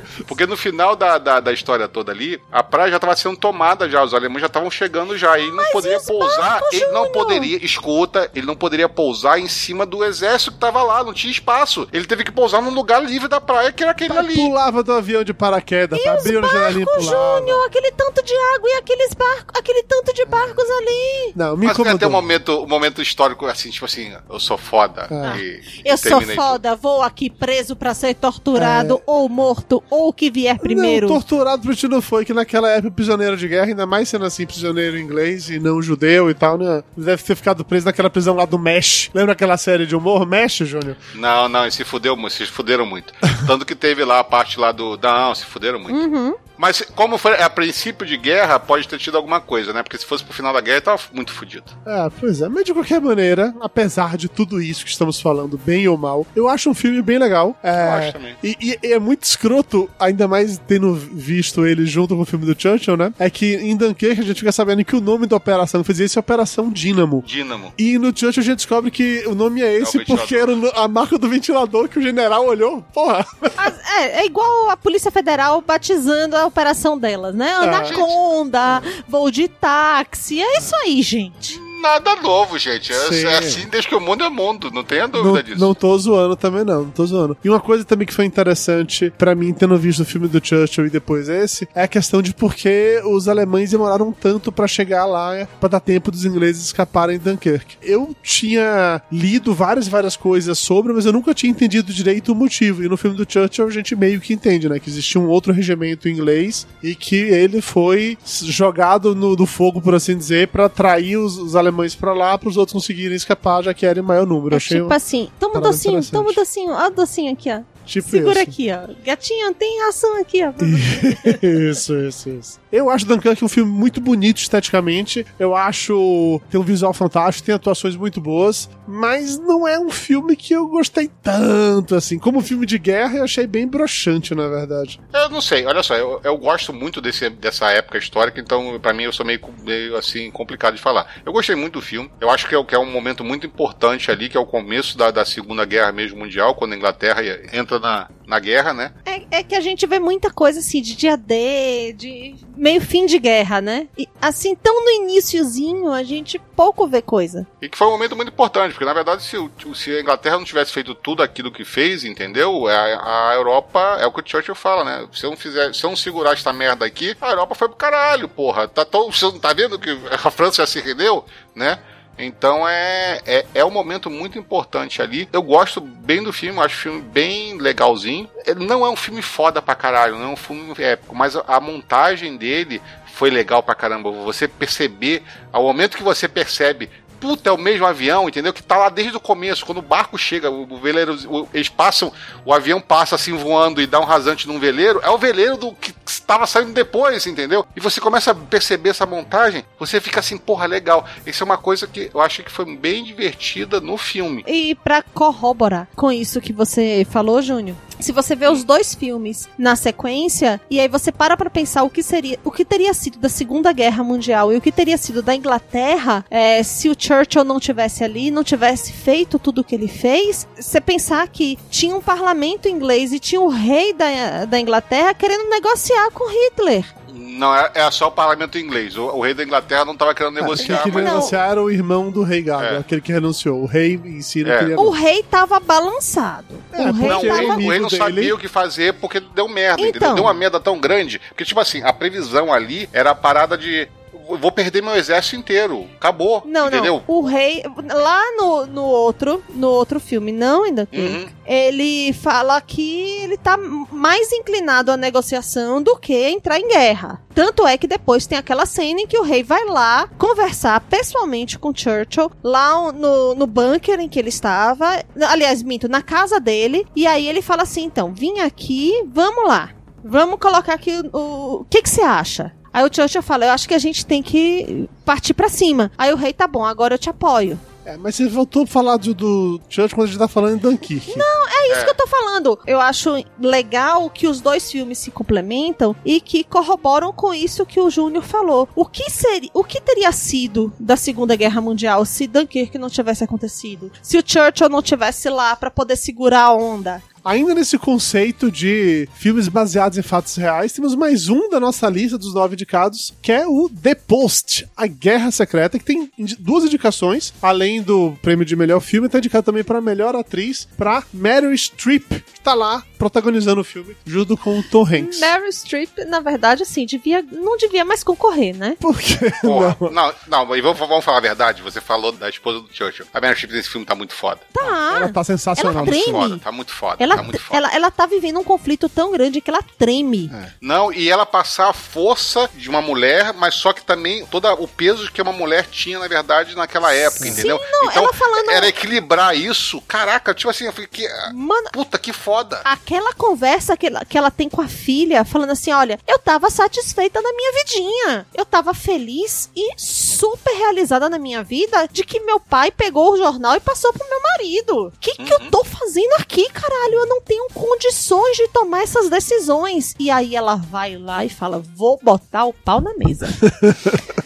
Porque no final da, da, da história toda ali, a praia já estava sendo tomada já, os alemães já estavam chegando já. E ele não poderia e os pousar, ele não Júnior? poderia, escuta, ele não poderia pousar em cima do exército que tava lá, não tinha espaço. Ele teve que pousar num lugar livre da praia, que era aquele ali. Pulava do avião de paraquedas, tá? abriu no janelinho pulava. Júnior, aquele tanto de água e aqueles barcos, aquele tanto de barcos ali. Não, me Mas tem até incomodou. um momento, um momento histórico assim, tipo assim, eu sou foda. Ah. e- Eu e sou terminei tudo. foda, vou aqui preso pra ser torturado ou morto ou o que vier primeiro. Não, torturado pro ti não foi, que naquela época prisioneiro de guerra, ainda mais sendo assim, prisioneiro inglês e não judeu e tal, né? Deve ter ficado preso naquela prisão lá do Mesh. Lembra aquela série de humor, Mesh, Júnior? Não, não, se fudeu, mu- se fuderam muito. Tanto que teve lá a parte lá do. Não, se fuderam muito. Uhum. Mas como foi a princípio de guerra, pode ter tido alguma coisa, né? Porque se fosse pro final da guerra, ele tava muito fudido. É, pois é. Mas de qualquer maneira, apesar de tudo isso que estamos falando, bem ou mal, eu acho um filme bem legal. É, Eu acho também. E, e- e é muito escroto, ainda mais tendo visto ele junto com o filme do Churchill, né? É que em Dunkirk a gente fica sabendo que o nome da operação que fazia isso é Operação Dínamo. Dínamo. E no Churchill a gente descobre que o nome é esse É porque era a marca do ventilador que o general olhou. Porra! As- é, é igual a Polícia Federal batizando a operação delas, né? Anaconda, voo de táxi, é isso aí, gente. Nada novo, gente. É, é assim desde que o mundo é mundo, não tenha Não, dúvida disso. não tô zoando também, não. Não tô zoando. E uma coisa também que foi interessante pra mim, tendo visto o filme do Churchill e depois esse, é a questão de por que os alemães demoraram tanto pra chegar lá pra dar tempo dos ingleses escaparem de Dunkirk. Eu tinha lido várias, várias coisas sobre, mas eu nunca tinha entendido direito o motivo. E no filme do Churchill a gente meio que entende, né? Que existia um outro regimento inglês e que ele foi jogado no, no fogo, por assim dizer, pra atrair os, os alemães pra lá, pros outros conseguirem escapar, já que era em maior número. É Achei tipo assim, toma um docinho, toma um docinho, ó o docinho aqui, ó. tipo Segura isso. aqui, ó. Gatinho, tem ração aqui, ó. isso, isso, isso. Eu acho Dunkirk um filme muito bonito esteticamente. Eu acho tem um visual fantástico, tem atuações muito boas, mas não é um filme que eu gostei tanto assim. Como filme de guerra, eu achei bem broxante, na verdade. Eu não sei, olha só, eu, eu gosto muito desse, dessa época histórica, então pra mim eu sou meio, meio assim complicado de falar. Eu gostei muito do filme, eu acho que é, que é um momento muito importante ali, que é o começo da, da Segunda Guerra mesmo mundial, quando a Inglaterra entra na, na guerra, né? É, é que a gente vê muita coisa assim de dia D, de meio fim de guerra, né? E assim, tão no iniciozinho, a gente pouco vê coisa. E que foi um momento muito importante, porque na verdade, se, se a Inglaterra não tivesse feito tudo aquilo que fez, entendeu? A, a Europa, é o que o Churchill fala, né? Se eu não fizer, se eu não segurar esta merda aqui, a Europa foi pro caralho, porra. Tá, tão, tá vendo que a França já se rendeu, né? Então é, é, é um momento muito importante ali. Eu gosto bem do filme, acho o filme bem legalzinho. Ele não é um filme foda pra caralho, não é um filme épico, mas a, a montagem dele foi legal pra caramba. Você perceber, ao momento que você percebe, puta, é o mesmo avião, entendeu? Que tá lá desde o começo, quando o barco chega, o, veleiro, o- eles passam, o avião passa assim voando e dá um rasante num veleiro, é o veleiro do que estava saindo depois, entendeu? E você começa a perceber essa montagem, você fica assim, porra, legal. Isso é uma coisa que eu achei que foi bem divertida no filme. E pra corroborar com isso que você falou, Júnior, se você vê os dois filmes na sequência e aí você para pra pensar o que seria, o que teria sido da Segunda Guerra Mundial e o que teria sido da Inglaterra, é, se o Churchill não tivesse ali, não tivesse feito tudo o que ele fez, você pensar que tinha um parlamento inglês e tinha o rei da, da Inglaterra querendo negociar com Hitler. Não, é, é só o parlamento inglês. O, o rei da Inglaterra não estava querendo Quem negociar, queria mas. negociar era o irmão do rei Gaga, É. aquele que renunciou. O rei em si não É. queria. O rei tava balançado. É, o rei Não, tava rei, o rei não inimigo dele- sabia o que fazer porque deu merda, Então. entendeu? Deu uma merda tão grande. Porque, tipo assim, a previsão ali era a parada de. Eu vou perder meu exército inteiro. Acabou. Não, entendeu? não. O rei. Lá no, no outro, no outro filme, não ainda. Uhum. Ele fala que ele tá mais inclinado à negociação do que entrar em guerra. Tanto é que depois tem aquela cena em que o rei vai lá conversar pessoalmente com Churchill, lá no, no bunker em que ele estava. Aliás, minto, na casa dele. E aí ele fala assim: então, vim aqui, vamos lá. Vamos colocar aqui o. O que que você acha? Aí o Churchill fala: Eu acho que a gente tem que partir pra cima. Aí o rei tá bom, agora eu te apoio. É, mas você voltou a falar do, do Church quando a gente tá falando em Dunkirk. É isso que eu tô falando. Eu acho legal que os dois filmes se complementam e que corroboram com isso que o Júnior falou. O que seria, o que teria sido da Segunda Guerra Mundial se Dunkirk não tivesse acontecido? Se o Churchill não tivesse lá pra poder segurar a onda? Ainda nesse conceito de filmes baseados em fatos reais, temos mais um da nossa lista dos nove indicados, que é o The Post, A Guerra Secreta, que tem duas indicações, além do prêmio de melhor filme, tá indicado também para melhor atriz, para Meryl Streep, que tá lá protagonizando o filme, junto com o Tom Hanks. Meryl Streep, na verdade, assim, devia, não devia mais concorrer, né? Por que Porra, não? não, não, mas vamos, vamos falar a verdade. Você falou da esposa do Churchill. A Meryl Streep nesse filme tá muito foda. Tá. Ela tá sensacional. Ela treme. filme. Foda, tá muito foda. Ela, muito foda. ela, ela tá vivendo um conflito tão grande que ela treme. Não, e ela passar a força de uma mulher, mas só que também todo o peso que uma mulher tinha, na verdade, naquela época, entendeu? não, então, ela falando- era equilibrar isso. Caraca, tipo assim, eu fiquei. Mano, Puta, que foda. aquela conversa que ela, que ela tem com a filha, falando assim: olha, eu tava satisfeita na minha vidinha. Eu tava feliz e super realizada na minha vida de que meu pai pegou o jornal e passou pro meu marido. O que, que eu tô fazendo aqui, caralho? Não tenho condições de tomar essas decisões. E aí ela vai lá e fala: vou botar o pau na mesa.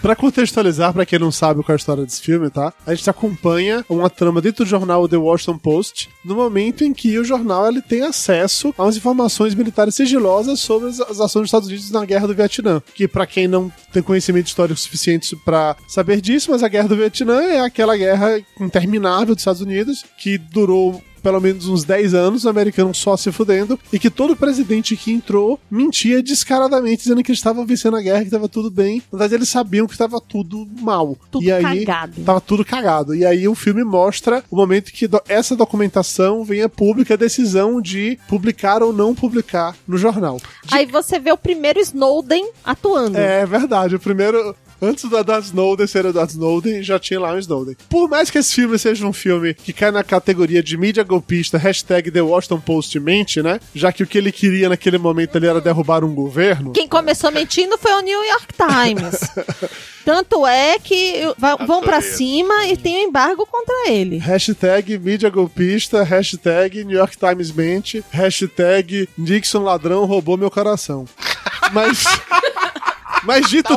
Pra contextualizar, pra quem não sabe qual é a história desse filme, tá? A gente acompanha uma trama dentro do jornal The Washington Post, no momento em que o jornal ele tem acesso a umas informações militares sigilosas sobre as, as ações dos Estados Unidos na Guerra do Vietnã. Que pra quem não tem conhecimento histórico suficiente pra saber disso, mas a Guerra do Vietnã é aquela guerra interminável dos Estados Unidos que durou pelo menos uns 10 anos, o americano só se fudendo, e que todo presidente que entrou mentia descaradamente, dizendo que eles estavam vencendo a guerra, que estava tudo bem. Na verdade, eles sabiam que estava tudo mal. Tudo e aí, cagado. Tava tudo cagado. E aí o filme mostra o momento que do- essa documentação vem a pública a decisão de publicar ou não publicar no jornal. aí você vê o primeiro Snowden atuando. É verdade, o primeiro. Antes do Edward Snowden ser Edward Snowden, já tinha lá um Snowden. Por mais que esse filme seja um filme que cai na categoria de mídia golpista, hashtag The Washington Post mente, né? Já que o que ele queria naquele momento ali era derrubar um governo. Quem começou mentindo foi o New York Times. Tanto é que vão pra Adorei. cima e tem um embargo contra ele. Hashtag mídia golpista, hashtag New York Times mente, hashtag Nixon ladrão roubou meu coração. Mas. Mas dito,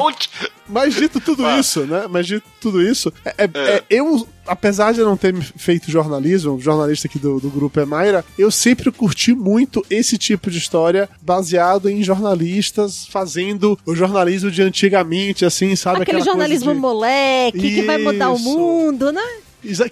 mas dito tudo Ah. isso, né? Mas dito tudo isso, é, é- é- eu, apesar de não ter feito jornalismo, jornalista aqui do, do grupo é Mayra, eu sempre curti muito esse tipo de história baseado em jornalistas fazendo o jornalismo de antigamente, assim, sabe? Aquele jornalismo de- moleque que vai mudar o Isso. mundo, né?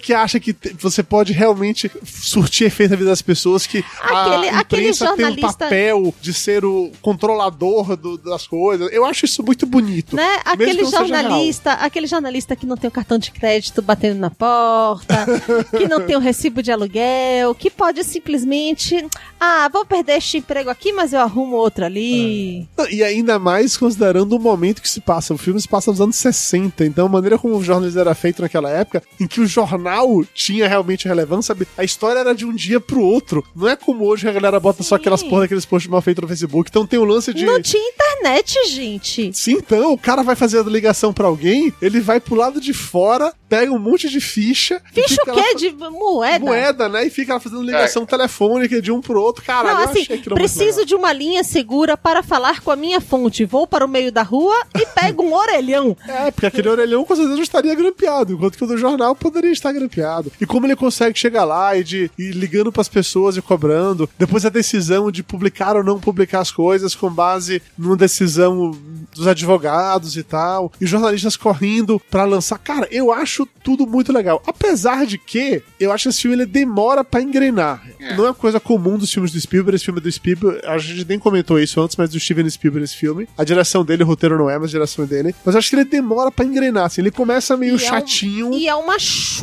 Que acha que te- você pode realmente surtir efeito na vida das pessoas, que Aquele- a imprensa tem um jornalista- papel de ser o controlador do- das coisas. Eu acho isso muito bonito. Né? Aquele jornalista, aquele jornalista que não tem o cartão de crédito batendo na porta, que não tem o recibo de aluguel, que pode simplesmente, ah, vou perder este emprego aqui, mas eu arrumo outro ali. E ainda mais considerando o momento que se passa. O filme se passa nos anos 60, então a maneira como o jornalismo era feito naquela época, em que o jornal tinha realmente relevância, sabe? A história era de um dia pro outro. Não é como hoje a galera bota só Sim. aquelas porra daqueles posts mal feitos no Facebook. Então tem o lance de. Não tinha internet, gente. Sim, então, o cara vai fazer a ligação pra alguém, ele vai pro lado de fora, pega um monte de ficha. Ficha o lá quê? fa- De moeda? Moeda, né? E fica lá fazendo ligação telefônica de um pro outro. Caralho, Não, eu assim, muito preciso de uma linha segura para falar com a minha fonte. Vou para o meio da rua e pego um orelhão. É, porque aquele orelhão com certeza não estaria grampeado, enquanto que o do jornal poderia estar grampeado. E como ele consegue chegar lá e, de, e ligando pras pessoas e cobrando, depois a decisão de publicar ou não publicar as coisas com base numa decisão dos advogados e tal, e jornalistas correndo pra lançar. Cara, eu acho tudo muito legal. Apesar de que eu acho que esse filme ele demora pra engrenar. É. Não é uma coisa comum dos filmes do Spielberg. Esse filme do Spielberg, a gente nem comentou isso antes, mas do Steven Spielberg esse filme. A direção dele, o roteiro não é, mas a direção dele. Mas eu acho que ele demora pra engrenar, assim. Ele começa meio E é um- chatinho. E é uma chuva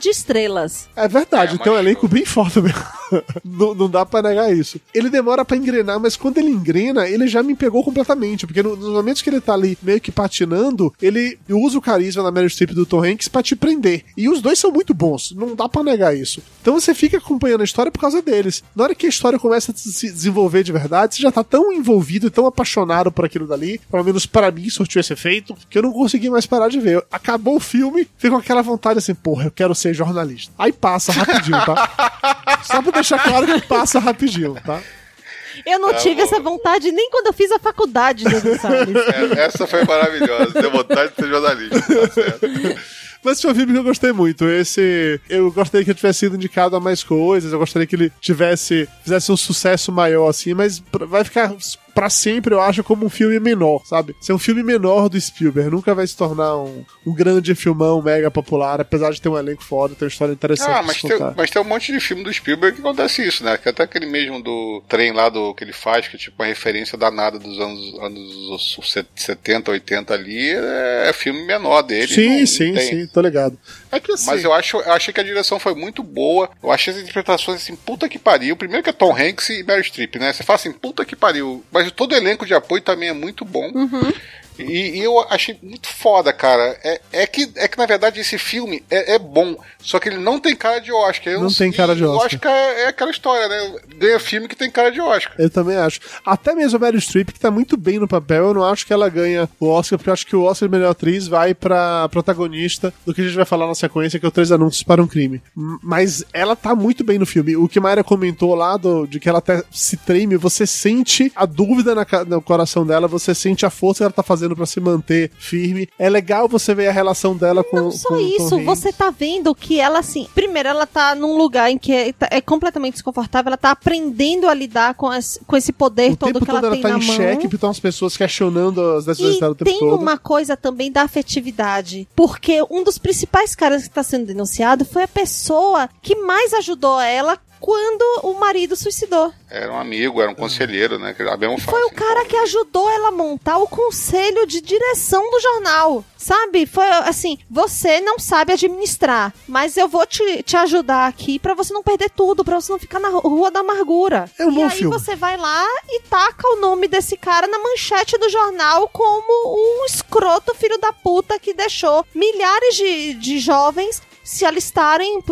de estrelas. É verdade, É, tem um elenco bem forte mesmo. não, não dá pra negar isso. Ele demora pra engrenar, mas quando ele engrena, ele já me pegou completamente. Porque no- nos momentos que ele tá ali meio que patinando, ele usa o carisma da Meryl Streep do Tom Hanks pra te prender. E os dois são muito bons, não dá pra negar isso. Então você fica acompanhando a história por causa deles. Na hora que a história começa a se desenvolver de verdade, você já tá tão envolvido e tão apaixonado por aquilo dali, pelo menos para mim surtiu esse efeito, que eu não consegui mais parar de ver. Acabou o filme, fica com aquela vontade assim, porra, eu quero ser jornalista. Aí passa rapidinho, tá? Só pra deixar claro que passa rapidinho, tá? Eu não Tá tive bom. essa vontade nem quando eu fiz a faculdade, Dudu Salles. É, essa foi maravilhosa. Deu vontade de ser jornalista. Tá certo. Mas foi um filme que eu gostei muito. Esse. Eu gostaria que ele tivesse sido indicado a mais coisas. Eu gostaria que ele tivesse. fizesse um sucesso maior, assim, mas vai ficar pra sempre, eu acho, como um filme menor, sabe? Ser um filme menor do Spielberg. Nunca vai se tornar um, um grande filmão mega popular, apesar de ter um elenco foda, ter uma história interessante. Ah, mas tem, mas tem um monte de filme do Spielberg que acontece isso, né? Que até aquele mesmo do trem lá do que ele faz, que é tipo uma referência danada dos anos, anos 70, 80 ali, é, é filme menor dele. Sim, não- sim, sim, tô ligado. É que assim. Mas eu, acho, eu achei que a direção foi muito boa. Eu achei as interpretações assim, puta que pariu. Primeiro que é Tom Hanks e Meryl Streep, né? Você fala assim, puta que pariu. Mas todo o elenco de apoio também é muito bom. E, e eu achei muito foda, cara. É, é, que, é que, na verdade, esse filme é, é bom. Só que ele não tem cara de Oscar. Eu Não tem cara de Oscar. Oscar é, é aquela história, né? Ganha filme que tem cara de Oscar. Eu também acho. Até mesmo a Meryl Streep, que tá muito bem no papel, eu não acho que ela ganha o Oscar, porque eu acho que o Oscar de melhor atriz vai pra protagonista do que a gente vai falar na sequência, que é o Três Anúncios para um Crime. Mas ela tá muito bem no filme. O que Mayra comentou lá, do, de que ela até se treme, você sente a dúvida na no coração dela, você sente a força que ela tá fazendo pra se manter firme. É legal você ver a relação dela com Não só com isso, você tá vendo que ela, assim, primeiro, ela tá num lugar em que é, tá- é completamente desconfortável, ela tá aprendendo a lidar com, as- com esse poder O todo que todo ela, ela tem tá na em mão. xeque, porque estão as pessoas questionando as decisões E dela o tempo tem todo. uma coisa também da afetividade, porque um dos principais caras que está sendo denunciado foi a pessoa que mais ajudou ela quando o marido suicidou. Era um amigo, era um conselheiro, né? Que A Foi o cara que ajudou ela a montar o conselho de direção do jornal. Sabe? Foi assim: você não sabe administrar, mas eu vou te, te ajudar aqui pra você não perder tudo, pra você não ficar na rua da amargura. É um e bom aí filme. você vai lá e taca o nome desse cara na manchete do jornal como o escroto filho da puta que deixou milhares de, de jovens se alistarem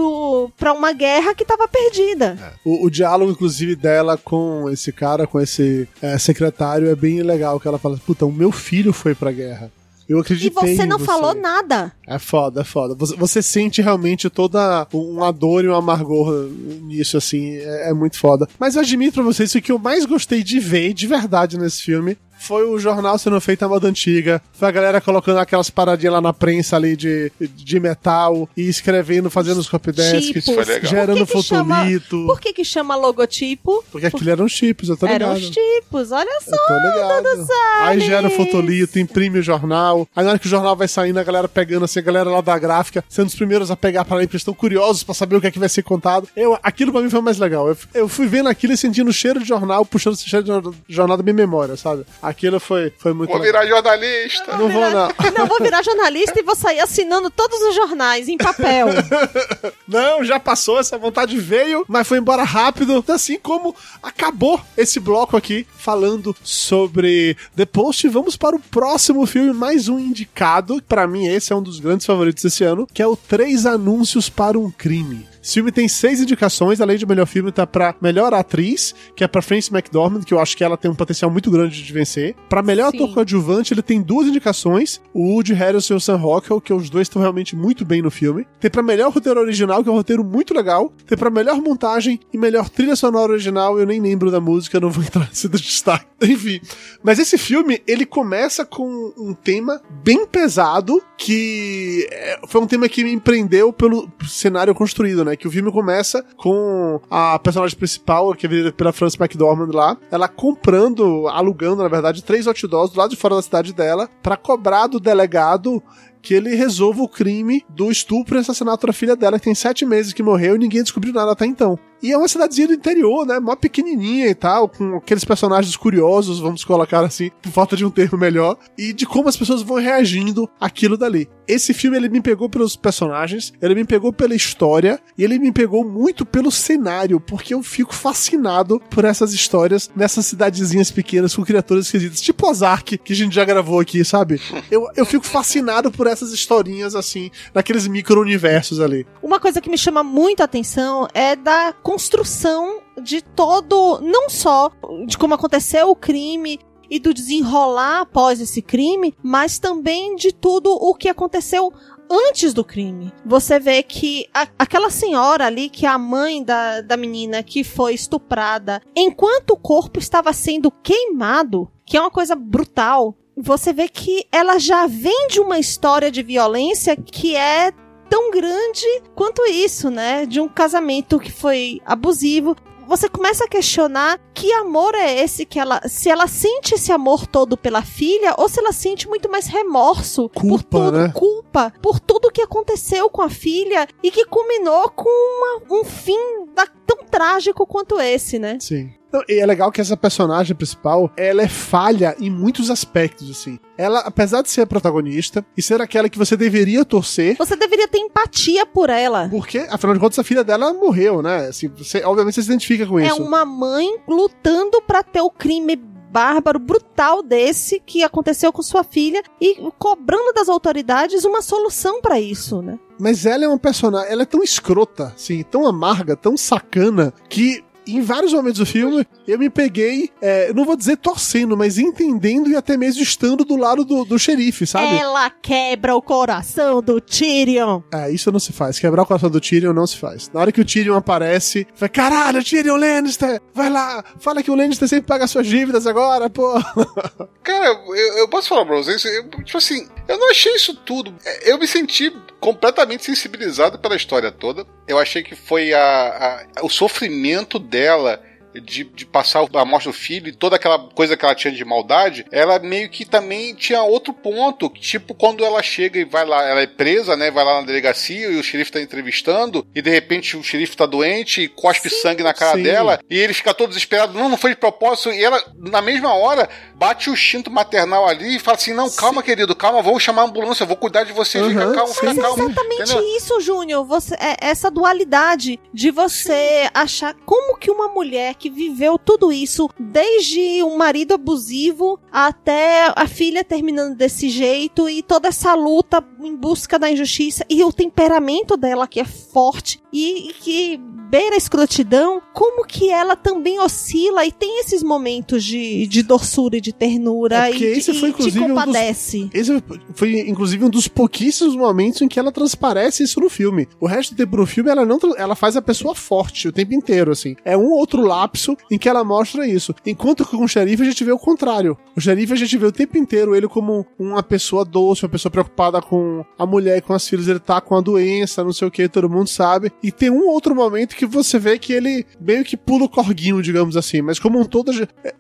pra uma guerra que tava perdida. O, o diálogo, inclusive, dela com esse cara, com esse é, secretário, é bem legal. Que ela fala: Puta, o meu filho foi pra guerra. Eu E acreditei. você em não falou nada. É foda, é foda. Você, você sente realmente toda uma dor e um amargor nisso, assim. É, é muito foda. Mas eu admito pra vocês que o que eu mais gostei de ver, de verdade, nesse filme. Foi o jornal sendo feito à moda antiga. Foi a galera colocando aquelas paradinhas lá na prensa ali de, de metal e escrevendo, fazendo os copydesks, legal. gerando Por que que chama- fotolito. Por que que chama logotipo? Porque aquilo eram os tipos, eu tô ligado. Eram os tipos, olha só. Eu tô ligado. Aí gera o fotolito, imprime o jornal. Aí na hora que o jornal vai saindo, a galera pegando assim, a galera lá da gráfica, sendo os primeiros a pegar pra ler, porque estão curiosos pra saber o que é que vai ser contado. Eu, aquilo pra mim foi o mais legal. Eu, eu fui vendo aquilo e sentindo o cheiro de jornal, puxando esse cheiro de jor- jornal da minha memória, sabe? Aquilo foi, foi muito Vou legal. virar jornalista. Não vou, não. Não, vou virar jornalista e vou sair assinando todos os jornais em papel. Não, já passou, essa vontade veio, mas foi embora rápido. Assim como acabou esse bloco aqui falando sobre The Post. Vamos para o próximo filme, mais um indicado. Pra mim, esse é um dos grandes favoritos desse ano, que é o Três Anúncios para um Crime. Esse filme tem seis indicações, além de melhor filme, tá pra melhor atriz, que é pra Frances McDormand, que eu acho que ela tem um potencial muito grande de vencer. Pra melhor Sim. ator coadjuvante, ele tem duas indicações: o Woody Harrelson e o Sam Rockwell, que os dois estão realmente muito bem no filme. Tem pra melhor roteiro original, que é um roteiro muito legal. Tem pra melhor montagem e melhor trilha sonora original. Eu nem lembro da música, não vou entrar nesse destaque. Enfim. Mas esse filme, ele começa com um tema bem pesado, que é, foi um tema que me empreendeu pelo cenário construído, né? Que o filme começa com a personagem principal, que é vivida pela Frances McDormand lá, ela comprando, alugando, na verdade, três outdoors do lado de fora da cidade dela, pra cobrar do delegado que ele resolva o crime do estupro e assassinato da filha dela, que tem sete meses que morreu e ninguém descobriu nada até então. E é uma cidadezinha do interior, né? Mó pequenininha e tal, com aqueles personagens curiosos, vamos colocar assim, por falta de um termo melhor, e de como as pessoas vão reagindo àquilo dali. Esse filme ele me pegou pelos personagens, ele me pegou pela história e ele me pegou muito pelo cenário, porque eu fico fascinado por essas histórias nessas cidadezinhas pequenas com criaturas esquisitas, tipo Ozark, que a gente já gravou aqui, sabe? Eu, eu fico fascinado por essas historinhas assim, naqueles micro-universos ali. Uma coisa que me chama muito a atenção é da construção de todo, não só de como aconteceu o crime e do desenrolar após esse crime, mas também de tudo o que aconteceu antes do crime. Você vê que a, aquela senhora ali, que é a mãe da, da menina que foi estuprada, enquanto o corpo estava sendo queimado, que é uma coisa brutal, você vê que ela já vem de uma história de violência que é tão grande quanto isso, né? De um casamento que foi abusivo. Você começa a questionar que amor é esse que ela. Se ela sente esse amor todo pela filha, ou se ela sente muito mais remorso por Culpa, tudo, né? culpa por tudo que aconteceu com a filha e que culminou com uma- um fim da- tão trágico quanto esse, né? Sim. Não, E é legal que essa personagem principal, ela é falha em muitos aspectos, assim. Ela, apesar de ser a protagonista e ser aquela que você deveria torcer, Você deveria ter empatia por ela. porque, afinal de contas, a filha dela morreu, né? Assim, você, obviamente você se identifica com É isso. uma mãe lutando pra ter o crime bárbaro, brutal desse que aconteceu com sua filha e cobrando das autoridades uma solução pra isso, né? Mas ela é uma personagem, ela é tão escrota, assim, tão amarga, tão sacana, que em vários momentos do filme eu me peguei, é, eu não vou dizer torcendo, mas entendendo e até mesmo estando do lado do, do xerife, sabe? Ela quebra o coração do Tyrion. É, isso não se faz. Quebrar o coração do Tyrion não se faz. Na hora que o Tyrion aparece, vai, caralho, Tyrion Lannister, vai lá, fala que o Lannister sempre paga suas dívidas agora, pô. Cara, eu, eu posso falar pra vocês, eu, tipo assim, eu não achei isso tudo. É, Eu me senti completamente sensibilizado pela história toda. Eu achei que foi a, a- o sofrimento dela. De, de passar a morte do filho e toda aquela coisa que ela tinha de maldade, ela meio que também tinha outro ponto. Tipo, quando ela chega e vai lá, ela é presa, né? Vai lá na delegacia e o xerife tá entrevistando, e de repente o xerife tá doente e cospe sangue na cara sim. dela, e ele fica todo desesperado, não, não foi de propósito, e ela, na mesma hora, bate o instinto maternal ali e fala assim: não, calma, querido, calma, vou chamar a ambulância, vou cuidar de você, fica Uhum, calmo, sim, fica sim. calmo. Exatamente Entendeu? isso, Júnior. Você, é essa dualidade de você achar como que uma mulher que viveu tudo isso, desde um marido abusivo até a filha terminando desse jeito e toda essa luta em busca da injustiça e o temperamento dela que é forte e, e que beira a escrotidão, como que ela também oscila e tem esses momentos de, de doçura e de ternura É, e, esse de- foi, e te inclusive, um dos- compadece. Esse foi, inclusive, um dos pouquíssimos momentos em que ela transparece isso no filme. O resto do tempo no filme, ela não ela faz a pessoa forte o tempo inteiro, assim. É um outro lapso em que ela mostra isso. Enquanto que com o xerife a gente vê o contrário. O xerife a gente vê o tempo inteiro ele como uma pessoa doce, uma pessoa preocupada com a mulher e com as filhas. Ele tá com a doença, não sei o que, todo mundo sabe. E tem um outro momento que você vê que ele meio que pula o corguinho, digamos assim. Mas como um todo,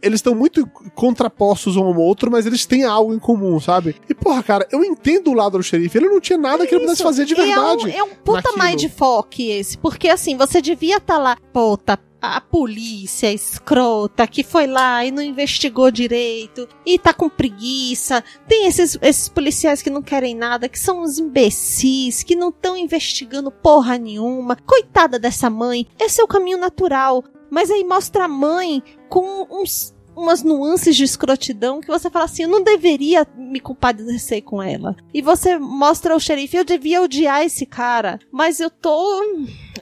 eles estão muito contrapostos um ao outro, mas eles têm algo em comum, sabe? E porra, cara, eu entendo o lado do xerife. Ele não tinha nada que ele pudesse fazer de E é um- verdade. É um, puta naquilo. mindfuck esse. Porque assim, você devia estar lá, puta. A polícia escrota que foi lá e não investigou direito e tá com preguiça. Tem esses, esses policiais que não querem nada, que são uns imbecis, que não estão investigando porra nenhuma. Coitada dessa mãe. Esse é o caminho natural. Mas aí mostra a mãe com uns, umas nuances de escrotidão que você fala assim, eu não deveria me compadecer com ela. E você mostra o xerife, eu devia odiar esse cara, mas eu tô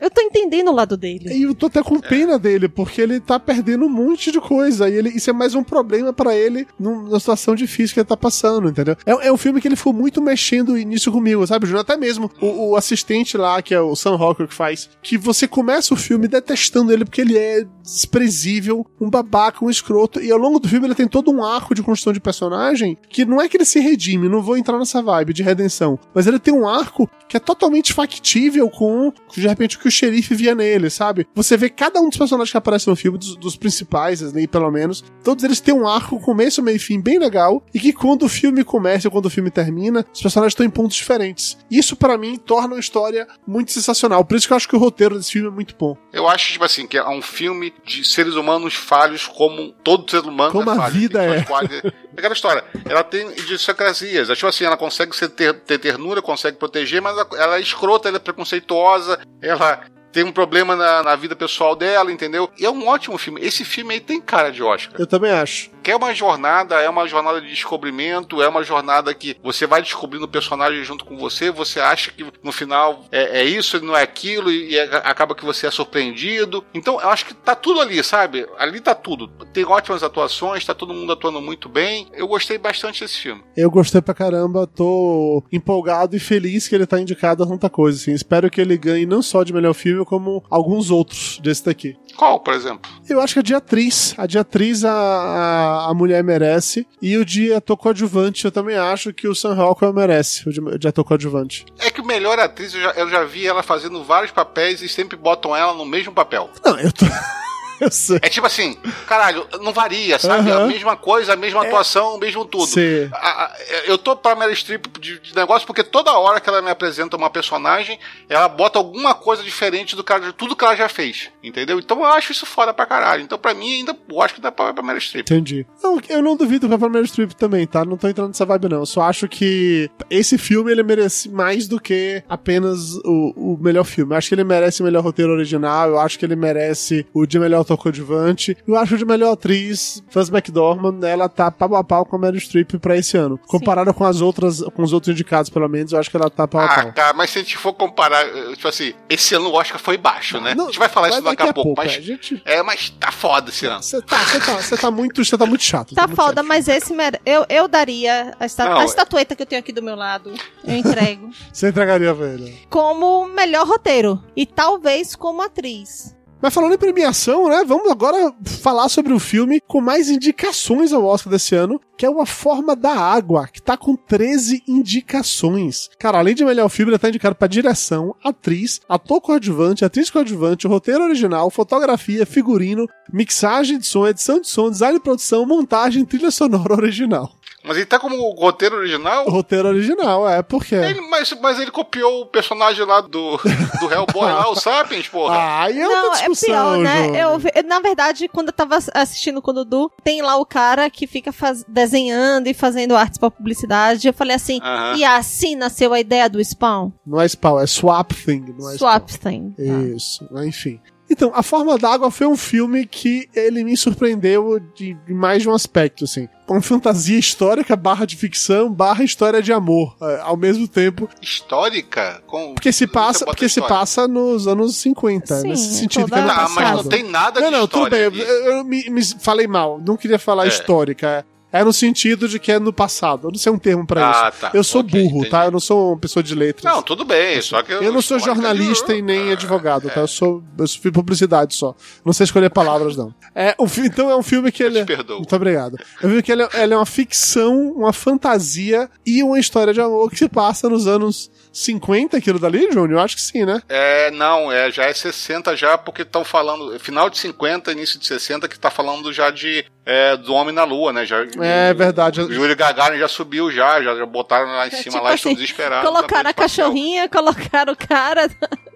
eu tô entendendo o lado dele. E eu tô até com pena dele, porque ele tá perdendo um monte de coisa. E ele, isso é mais um problema pra ele num- numa situação difícil que ele tá passando, entendeu? É, é um filme que ele ficou muito mexendo nisso comigo, sabe, Júnior? Até mesmo o, o assistente lá, que é o Sam Rockwell que faz, que você começa o filme detestando ele porque ele é desprezível, um babaca, um escroto. E ao longo do filme ele tem todo um arco de construção de personagem que não é que ele se redime, não vou entrar nessa vibe de redenção, mas ele tem um arco que é totalmente factível com, de repente, o que o xerife via nele, sabe? Você vê cada um dos personagens que aparecem no filme, dos, dos principais, ali, pelo menos, todos eles têm um arco, começo, meio e fim bem legal, e que quando o filme começa ou quando o filme termina, os personagens estão em pontos diferentes. Isso, para mim, torna uma história muito sensacional. Por isso que eu acho que o roteiro desse filme é muito bom. Eu acho, tipo assim, que é um filme de seres humanos falhos como todo ser humano Como é a falho. vida Tem suas é. É aquela história. Ela tem idiosincrasias. Tipo assim, ela consegue ser ter, ter ternura, consegue proteger, mas ela, ela é escrota, ela é preconceituosa, ela tem um problema na, na vida pessoal dela, entendeu? E é um ótimo filme. Esse filme aí tem cara de Oscar. Eu também acho. Que é uma jornada, é uma jornada de descobrimento, é uma jornada que você vai descobrindo o personagem junto com você, você acha que no final é, é isso e não é aquilo, e, e é- acaba que você é surpreendido. Então, eu acho que tá tudo ali, sabe? Ali tá tudo. Tem ótimas atuações, tá todo mundo atuando muito bem. Eu gostei bastante desse filme. Eu gostei pra caramba, tô empolgado e feliz que ele tá indicado a tanta coisa, assim. Espero que ele ganhe não só de melhor filme, como alguns outros desse daqui. Qual, por exemplo? Eu acho que a de atriz, a de atriz a, a, a mulher merece, e o de ator coadjuvante eu também acho que o Sam Rockwell merece, o de, de ator coadjuvante. É que o melhor atriz, eu já, eu já vi ela fazendo vários papéis e sempre botam ela no mesmo papel. Não, eu tô... eu sei. É tipo assim, caralho, não varia, sabe? A mesma coisa, a mesma atuação, o mesmo tudo. Sim. A- a- eu tô pra Meryl Streep de, de negócio porque toda hora que ela me apresenta uma personagem, ela bota alguma coisa diferente do cara, de tudo que ela já fez, entendeu? Então eu acho isso foda pra caralho. Então pra mim ainda eu acho que dá pra, pra Meryl Streep. Entendi. Não, eu não duvido pra Meryl Streep também, tá? Não tô entrando nessa vibe, não. Eu só acho que esse filme ele merece mais do que apenas o, o melhor filme. Eu acho que ele merece o melhor roteiro original, eu acho que ele merece o de melhor ator coadjuvante. Eu acho de melhor atriz, Frances McDormand, ela tá pau a pau com a Meryl Streep pra esse ano. Comparada com as outras, com os outros indicados, pelo menos, eu acho que ela tá pau a Ah, pau. cara, mas se a gente for comparar, tipo assim, esse ano o Oscar foi baixo, né? Não, a gente vai falar isso daqui a pouco, é, mas. a gente... É, mas tá foda esse ano. Você tá, você tá, você tá muito, você tá muito chato. Tá muito foda, chato. mas esse eu, eu daria a, esta... Não, a é- estatueta que eu tenho aqui do meu lado. Eu entrego. Você entregaria pra ele. como melhor roteiro. E talvez como atriz. Mas falando em premiação, né? Vamos agora falar sobre o filme com mais indicações ao Oscar desse ano, que é Uma Forma da Água, que tá com 13 indicações. Cara, além de melhor filme, ele tá indicado pra direção, atriz, ator coadjuvante, atriz coadjuvante, roteiro original, fotografia, figurino, mixagem de som, edição de som, design e produção, montagem, trilha sonora original. Mas ele tá como roteiro original. O roteiro original, é, porque... Ele- mas, mas ele copiou o personagem lá do, do Hellboy lá, o Sapiens, porra. Ah, aí é Não, é pior, né? Eu, na verdade, quando eu tava assistindo com o Dudu, tem lá o cara que fica faz- desenhando e fazendo artes pra publicidade. Eu falei assim, Aham. e assim nasceu a ideia do Spawn? Não é Spawn, é Swap Thing, não é Swap Spawn. Thing. Tá. Isso, enfim. Então, A Forma d'Água foi um filme que ele me surpreendeu de, de mais de um aspecto, assim. Uma fantasia histórica barra de ficção barra história de amor, é, ao mesmo tempo. Histórica? Com... Porque se passa, porque se passa nos anos 50, Sim, nesse sentido toda que é Ah, mas não tem nada Não, de não, tudo bem. ali. Eu, eu me, me falei mal. Não queria falar É. histórica. É no sentido de que é no passado. Eu não sei um termo pra Ah, isso. tá. Eu sou Ok, burro, entendi. tá? Eu não sou uma pessoa de letras. Não, tudo bem, só que... Eu não sou jornalista e nem Ah, advogado, tá? Eu sou, eu fiz publicidade só. Não sei escolher palavras, não. É, o fi- então é um filme que Eu ele. te perdoo. Muito obrigado. Eu vi que ele, é- ele é uma ficção, uma fantasia e uma história de amor que se passa nos anos 50, aquilo dali, Júnior? Eu acho que sim, né? É, não, é, já é 60 já, porque estão falando, final de 50, início de 60, que tá falando já de é, do Homem na Lua, né? Já, É verdade. O Júlio Gagarin já subiu já, já, botaram lá em É cima tipo lá, estão assim, desesperados. Colocaram a cachorrinha, colocaram o cara.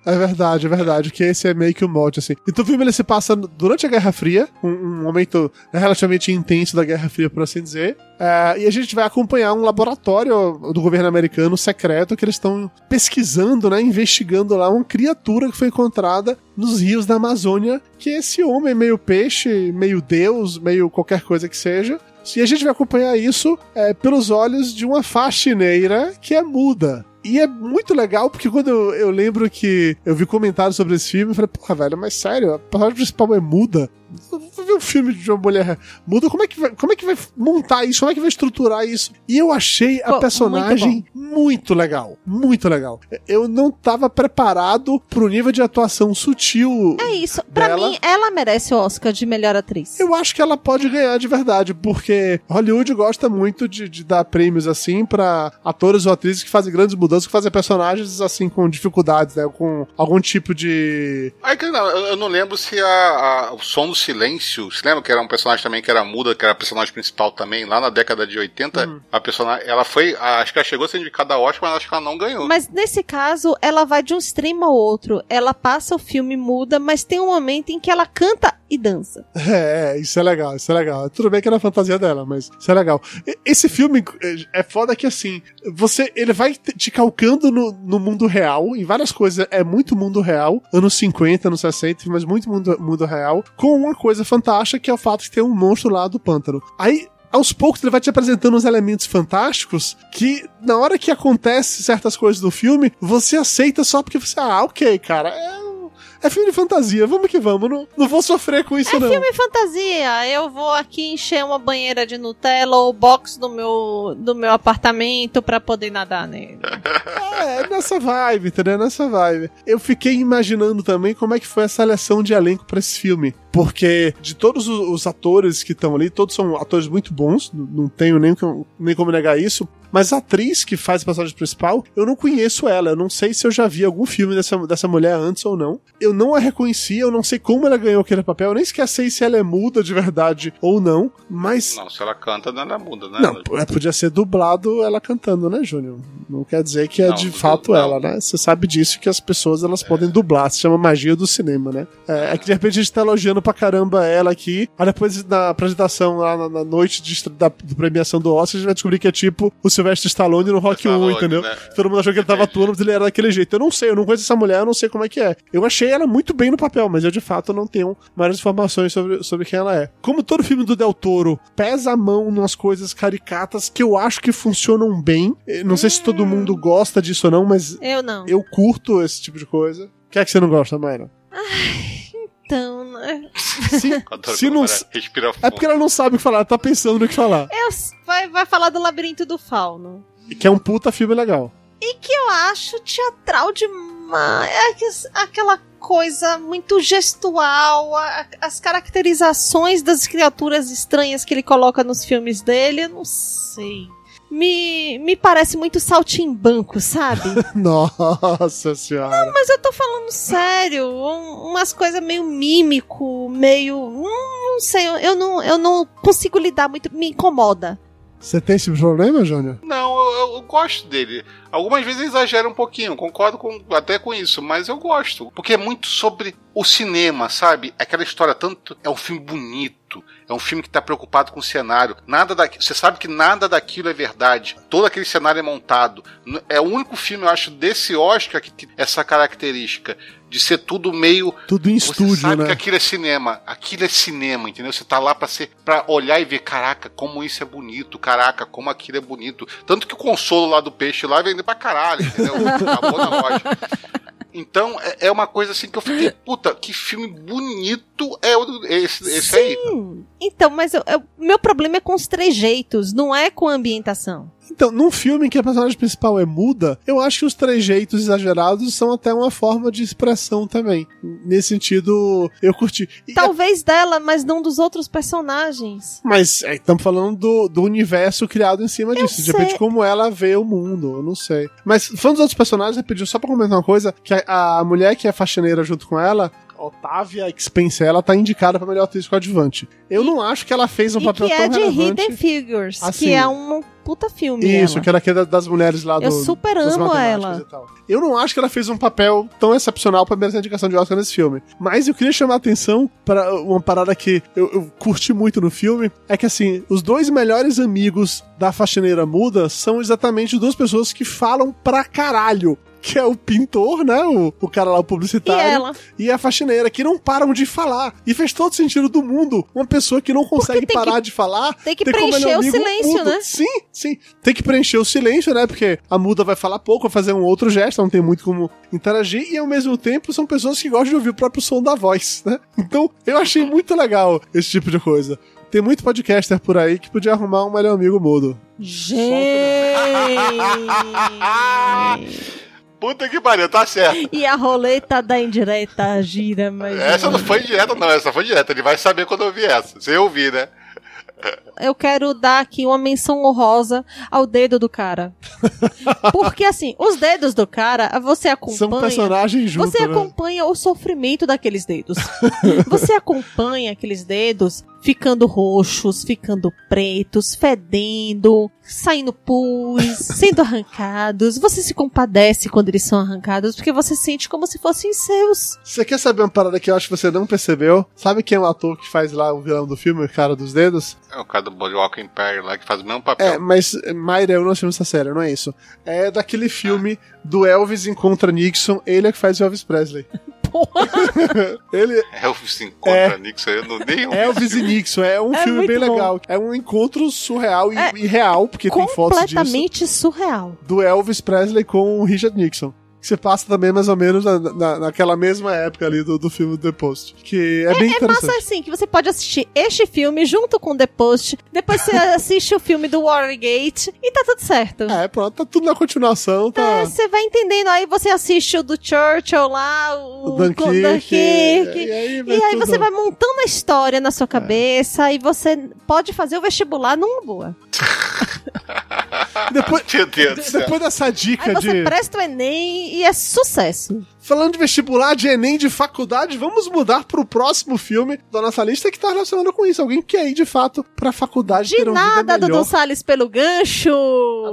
É verdade, é verdade, que esse é meio que o molde, assim. Então o filme ele se passa durante a Guerra Fria, um, um momento relativamente intenso da Guerra Fria, por assim dizer. É, e a gente vai acompanhar um laboratório do governo americano secreto que eles estão pesquisando, né, investigando lá uma criatura que foi encontrada nos rios da Amazônia, que é esse homem meio peixe, meio deus, meio qualquer coisa que seja. E a gente vai acompanhar isso é, pelos olhos de uma faxineira que é muda. E é muito legal, porque quando eu, eu lembro que eu vi comentários sobre esse filme, eu falei, porra, velho, mas sério, a personagem principal é muda? Vi um filme de uma mulher muda, como é que vai, como é que vai montar isso? Como é que vai estruturar isso? E eu achei a Pô, personagem muito, legal. Muito legal. Eu não tava preparado pro nível de atuação sutil. É isso. Pra dela. mim, ela merece o Oscar de melhor atriz. Eu acho que ela pode ganhar de verdade, porque Hollywood gosta muito de, de dar prêmios assim pra atores ou atrizes que fazem grandes mudanças, que fazem personagens assim com dificuldades, né? Com algum tipo de. Aí, que não, eu eu não lembro se a, a- o Som do Silêncio, se lembra que era um personagem também que era muda, que era a personagem principal também, lá na década de 80, a personagem, ela foi, acho que ela chegou a ser indicada a Oscar, mas acho que ela não ganhou. Mas nesse caso, ela vai de um extremo ao outro. Ela passa o filme muda, mas tem um momento em que ela canta e dança. É, isso é legal, isso é legal. Tudo bem que era a fantasia dela, mas isso é legal. Esse filme é- é foda que assim, você, ele vai te te calcando no, no mundo real, em várias coisas, é muito mundo real, anos 50, anos 60, mas muito mundo, mundo real, com uma coisa fantástica que é o fato de ter um monstro lá do pântano. Aí, aos poucos ele vai te apresentando uns elementos fantásticos que, na hora que acontece certas coisas do filme, você aceita só porque você, ah, ok, cara, é, é filme de fantasia, vamos que vamos, não, não vou sofrer com isso É não. filme fantasia. Eu vou aqui encher uma banheira de Nutella ou o box do meu, do meu apartamento pra poder nadar nele. É, nessa vibe, entendeu? Nessa vibe. Eu fiquei imaginando também como é que foi a seleção de elenco pra esse filme. Porque de todos os, os atores que estão ali, todos são atores muito bons, não tenho nem, nem como negar isso. Mas a atriz que faz a personagem principal, eu não conheço ela. Eu não sei se eu já vi algum filme dessa, dessa mulher antes ou não. Eu não a reconheci, eu não sei como ela ganhou aquele papel. Eu nem sei se ela é muda de verdade ou não. Mas Não, se ela canta, não ela muda, né? não, é, podia ser dublado ela cantando, né, Júnior? Não quer dizer que é Não, de fato não. ela, né? Você sabe disso que as pessoas elas podem dublar, se chama magia do cinema, né? É, é que de repente a gente tá elogiando pra caramba ela aqui, aí depois na apresentação lá na, na noite de, da, de premiação do Oscar, a gente vai descobrir que é tipo o Sylvester Stallone no Rock 1, Stallone, entendeu? né? Todo mundo achou que ele tava atuando, mas ele era daquele jeito. Eu não sei, eu não conheço essa mulher, eu não sei como é que é. Eu achei ela muito bem no papel, mas eu de fato não tenho maiores informações sobre, sobre quem ela é. Como todo filme do Del Toro pesa a mão nas coisas caricatas que eu acho que funcionam bem. Eh, Não sei se todo mundo gosta disso ou não, mas Eu não. eu curto esse tipo de coisa. O que é que você não gosta, Mayra? Então, né? Se, se não. É porque ela não sabe o que falar, ela tá pensando no que falar. Eu, vai, vai falar do Labirinto do Fauno. Que é um puta filme legal. E que eu acho teatral demais. É que- aquela coisa muito gestual, a- as caracterizações das criaturas estranhas que ele coloca nos filmes dele, eu não sei. Me, me parece muito saltimbanco, sabe? Nossa senhora. Mas eu tô falando sério, um- umas coisas meio mímico, meio. Não, não sei, eu não, eu não consigo lidar muito, me incomoda. Você tem esse problema, Júnior? Não, eu, eu- gosto dele. Algumas vezes exagera um pouquinho, concordo com- até com isso, mas eu gosto. Porque é muito sobre o cinema, sabe? Aquela história tanto. É um filme bonito. É um filme que tá preocupado com o cenário. Nada da, Você sabe que nada daquilo é verdade. Todo aquele cenário é montado. É o único filme, eu acho, desse Oscar que tem essa característica. De ser tudo meio Tudo em você estúdio, sabe né? que aquilo é cinema. Aquilo é cinema, entendeu? Você tá lá pra ser para olhar e ver, caraca, como isso é bonito, caraca, como aquilo é bonito. Tanto que o consolo lá do peixe lá vende pra caralho, entendeu? Acabou na loja. Então, é- é uma coisa assim que eu fiquei, puta, que filme bonito é esse, esse aí. Então, mas eu- eu- meu problema é com os trejeitos, não é com a ambientação. Então, num filme em que a personagem principal é muda, eu acho que os trejeitos exagerados são até uma forma de expressão também. Nesse sentido, eu curti. E- Talvez dela, mas não dos outros personagens. Mas estamos falando do, do universo criado em cima disso. De repente, sei. como ela vê o mundo, eu não sei. Mas falando dos outros personagens, rapidinho, só pra comentar uma coisa: que a, a mulher que é faxineira junto com ela. Otávia Spencer, ela tá indicada pra melhor atriz coadjuvante. Eu não acho que ela fez um e papel que tão é de relevante. Hidden Figures, Assim, que é um puta filme. Isso, ela. que era aquele das mulheres lá do. Eu super amo ela. e. Eu não acho que ela fez um papel tão excepcional pra merecer indicação de Oscar nesse filme. Mas eu queria chamar a atenção para uma parada que eu, eu curti muito no filme. É que, assim, os dois melhores amigos da faxineira muda são exatamente duas pessoas que falam pra caralho. Que é o pintor, né? O, o cara lá, o E publicitário. ela? e a faxineira, que não param de falar. E fez todo sentido do mundo. Uma pessoa que não consegue tem que- parar de falar. tem que preencher o amigo silêncio, mudo. né? Sim, sim. Tem que preencher o silêncio, né? Porque a muda vai falar pouco, vai fazer um outro gesto, não tem muito como interagir. E ao mesmo tempo são pessoas que gostam de ouvir o próprio som da voz, né? Então eu achei muito legal esse tipo de coisa. Tem muito podcaster por aí que podia arrumar um melhor amigo mudo. Gente! Puta que pariu, tá certo. e a roleta da indireta gira, mas. Essa não foi direta, não. Essa foi direta. Ele vai saber quando eu ouvir essa. Se eu ouvir, né? Eu quero dar aqui uma menção honrosa ao dedo do cara. Porque assim, os dedos do cara, você acompanha. São personagens juntos. Você né? acompanha o sofrimento daqueles dedos. Você acompanha aqueles dedos ficando roxos, ficando pretos, fedendo, saindo pus, sendo arrancados. Você se compadece quando eles são arrancados, porque você sente como se fossem seus. Você quer saber uma parada que eu acho que você não percebeu? Sabe quem é o ator que faz lá o vilão do filme, o cara dos dedos? É o cara do Boardwalk Empire lá que faz o mesmo papel. É, mas Mayra, eu não assisti essa série, não é isso. É daquele filme do Elvis encontra Nixon, ele é que faz o Elvis Presley. Porra, Ele, Elvis encontra Nixon, eu não nem. Elvis e Nixon, é um É filme bem bom. legal. É um encontro surreal e, É e real, porque tem fotos disso, completamente surreal. do Elvis Presley com o Richard Nixon. Que se passa também mais ou menos na, na- naquela mesma época ali do, do filme The Post. Que é, bem É interessante. massa assim, que você pode assistir este filme junto com The Post, depois você assiste o filme do Watergate e tá tudo certo. É, pronto, tá tudo na continuação, tá. É, você vai entendendo, aí você assiste o do Churchill lá, o, o Dunkirk. Dunkirk. E aí, E aí tudo- você vai montando a história na sua cabeça e você pode fazer o vestibular numa boa. Depois, Meu Deus do céu. depois dessa Aí dica você de. presta o Enem e é sucesso. Falando de vestibular, de Enem, de faculdade, vamos mudar pro próximo filme da nossa lista que tá relacionado com isso. Alguém que quer ir, de fato, pra faculdade De ter uma vida nada, melhor. Dudu Salles, pelo gancho.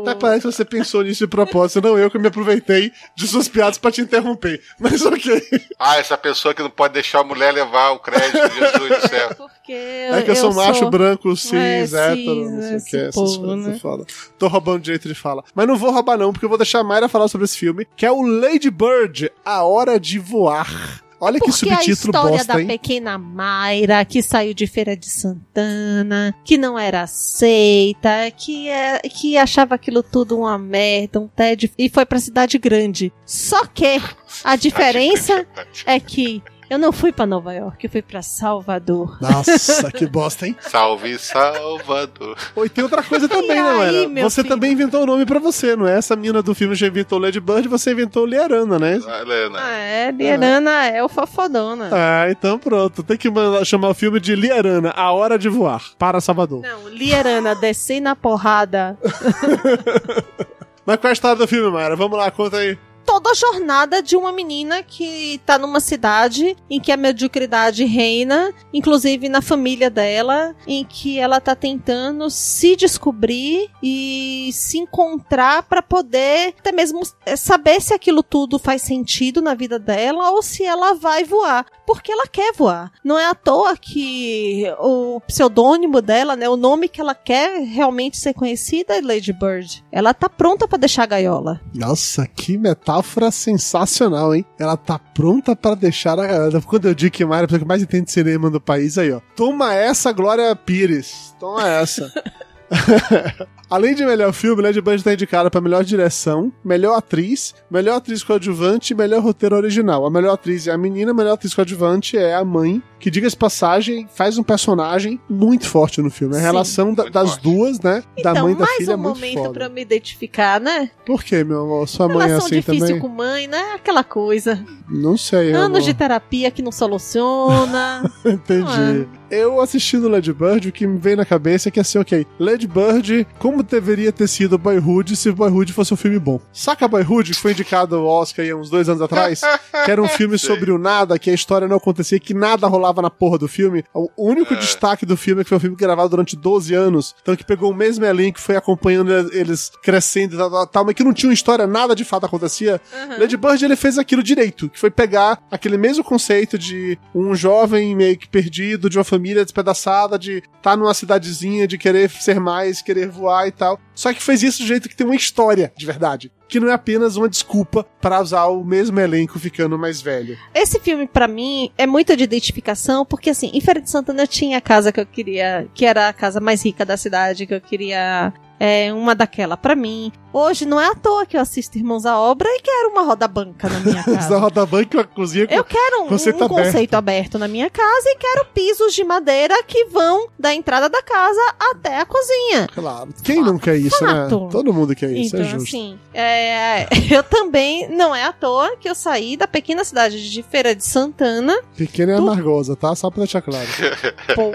Até parece que você pensou nisso de propósito, não eu que me aproveitei de suas piadas pra te interromper. Mas ok. Ah, essa pessoa que não pode deixar a mulher levar o crédito, Jesus do céu. Porque É que eu, sou macho branco, cis, É, hétero, cis, não sei o que, essas coisas né? foda. Tô roubando direito de fala. Mas não vou roubar não, porque eu vou deixar a Mayra falar sobre esse filme, que é o Lady Bird, A Hora de Voar. Olha que Porque a subtítulo história bosta, da hein? pequena Mayra, que saiu de Feira de Santana, que não era aceita, que, é, que achava aquilo tudo uma merda, um tédio, e foi pra cidade grande. Só que a diferença é que eu não fui pra Nova York, eu fui pra Salvador. Nossa, que bosta, hein? Salve Salvador. E tem outra coisa também, E né, aí, Mayra? meu Você filho? também inventou o nome pra você, não é? Essa menina do filme já inventou Lady Bird, você inventou Liarana, né? Helena. Ah, é, Liana é o fofodona. Ah, então pronto. Tem que chamar o filme de Liarana, A Hora de Voar, para Salvador. Não, Liarana descer na porrada. Mas qual é a história do filme, Mayra? Vamos lá, conta aí. Toda a jornada de uma menina que tá numa cidade em que a mediocridade reina, inclusive na família dela, em que ela tá tentando se descobrir e se encontrar pra poder até mesmo eh, saber se aquilo tudo faz sentido na vida dela ou se ela vai voar, porque ela quer voar. Não é à toa que o pseudônimo dela, né, o nome que ela quer realmente ser conhecida é Lady Bird. Ela tá pronta pra deixar a gaiola. Nossa, que metáfora sensacional, hein? Ela tá pronta pra deixar a. Quando eu digo que Mayra é a pessoa que mais entende cinema do país, aí, ó. Toma essa, Glória Pires. Toma essa. Além de melhor filme, Lady Bird está indicada para melhor direção, melhor atriz, melhor atriz coadjuvante e melhor roteiro original. A melhor atriz é a menina, a melhor atriz coadjuvante é a mãe, que, diga-se passagem, faz um personagem muito forte no filme. A Sim. relação da- das forte. duas, né? da Então, mãe e da mais filha um é muito momento foda. pra eu me identificar, né? Por quê, meu amor? Sua mãe é Relação assim difícil também? com mãe, né? Aquela coisa. Não sei, Anos amor. de terapia que não soluciona. Entendi. Eu assistindo Lady Bird, o que me veio na cabeça é que assim, ok, Lady Bird, como deveria ter sido Boyhood se Boyhood fosse um filme bom? Saca Boyhood, que foi indicado ao Oscar aí há uns dois anos atrás? que era um filme Sei. sobre o nada, que a história não acontecia, que nada rolava na porra do filme. O único destaque do filme é que foi um filme gravado durante 12 anos, então que pegou o mesmo elenco, foi acompanhando eles crescendo e tal, tal, tal, mas que não tinha uma história, nada de fato acontecia. Lady Bird ele fez aquilo direito, que foi pegar aquele mesmo conceito de um jovem meio que perdido, de uma família despedaçada, de estar tá numa cidadezinha, de querer ser mais, querer voar e tal. Só que fez isso do jeito que tem uma história de verdade. Que não é apenas uma desculpa para usar o mesmo elenco ficando mais velho. Esse filme, pra mim, é muito de identificação, porque assim, em Feira de Santana eu tinha a casa que eu queria, que era a casa mais rica da cidade, que eu queria é, uma daquela pra mim. Hoje não é à toa que eu assisto Irmãos à Obra e quero uma roda banca na minha casa. roda banca, uma cozinha com Eu quero um, Conceito um conceito aberto na minha casa e quero pisos de madeira que vão da entrada da casa até a cozinha. Claro. Quem não quer isso, Fato. né? Todo mundo quer isso, então, é justo. assim, é, eu também, não é à toa que eu saí da pequena cidade de Feira de Santana. Pequena e Tu- amargosa, tá? Só pra deixar claro. Pô,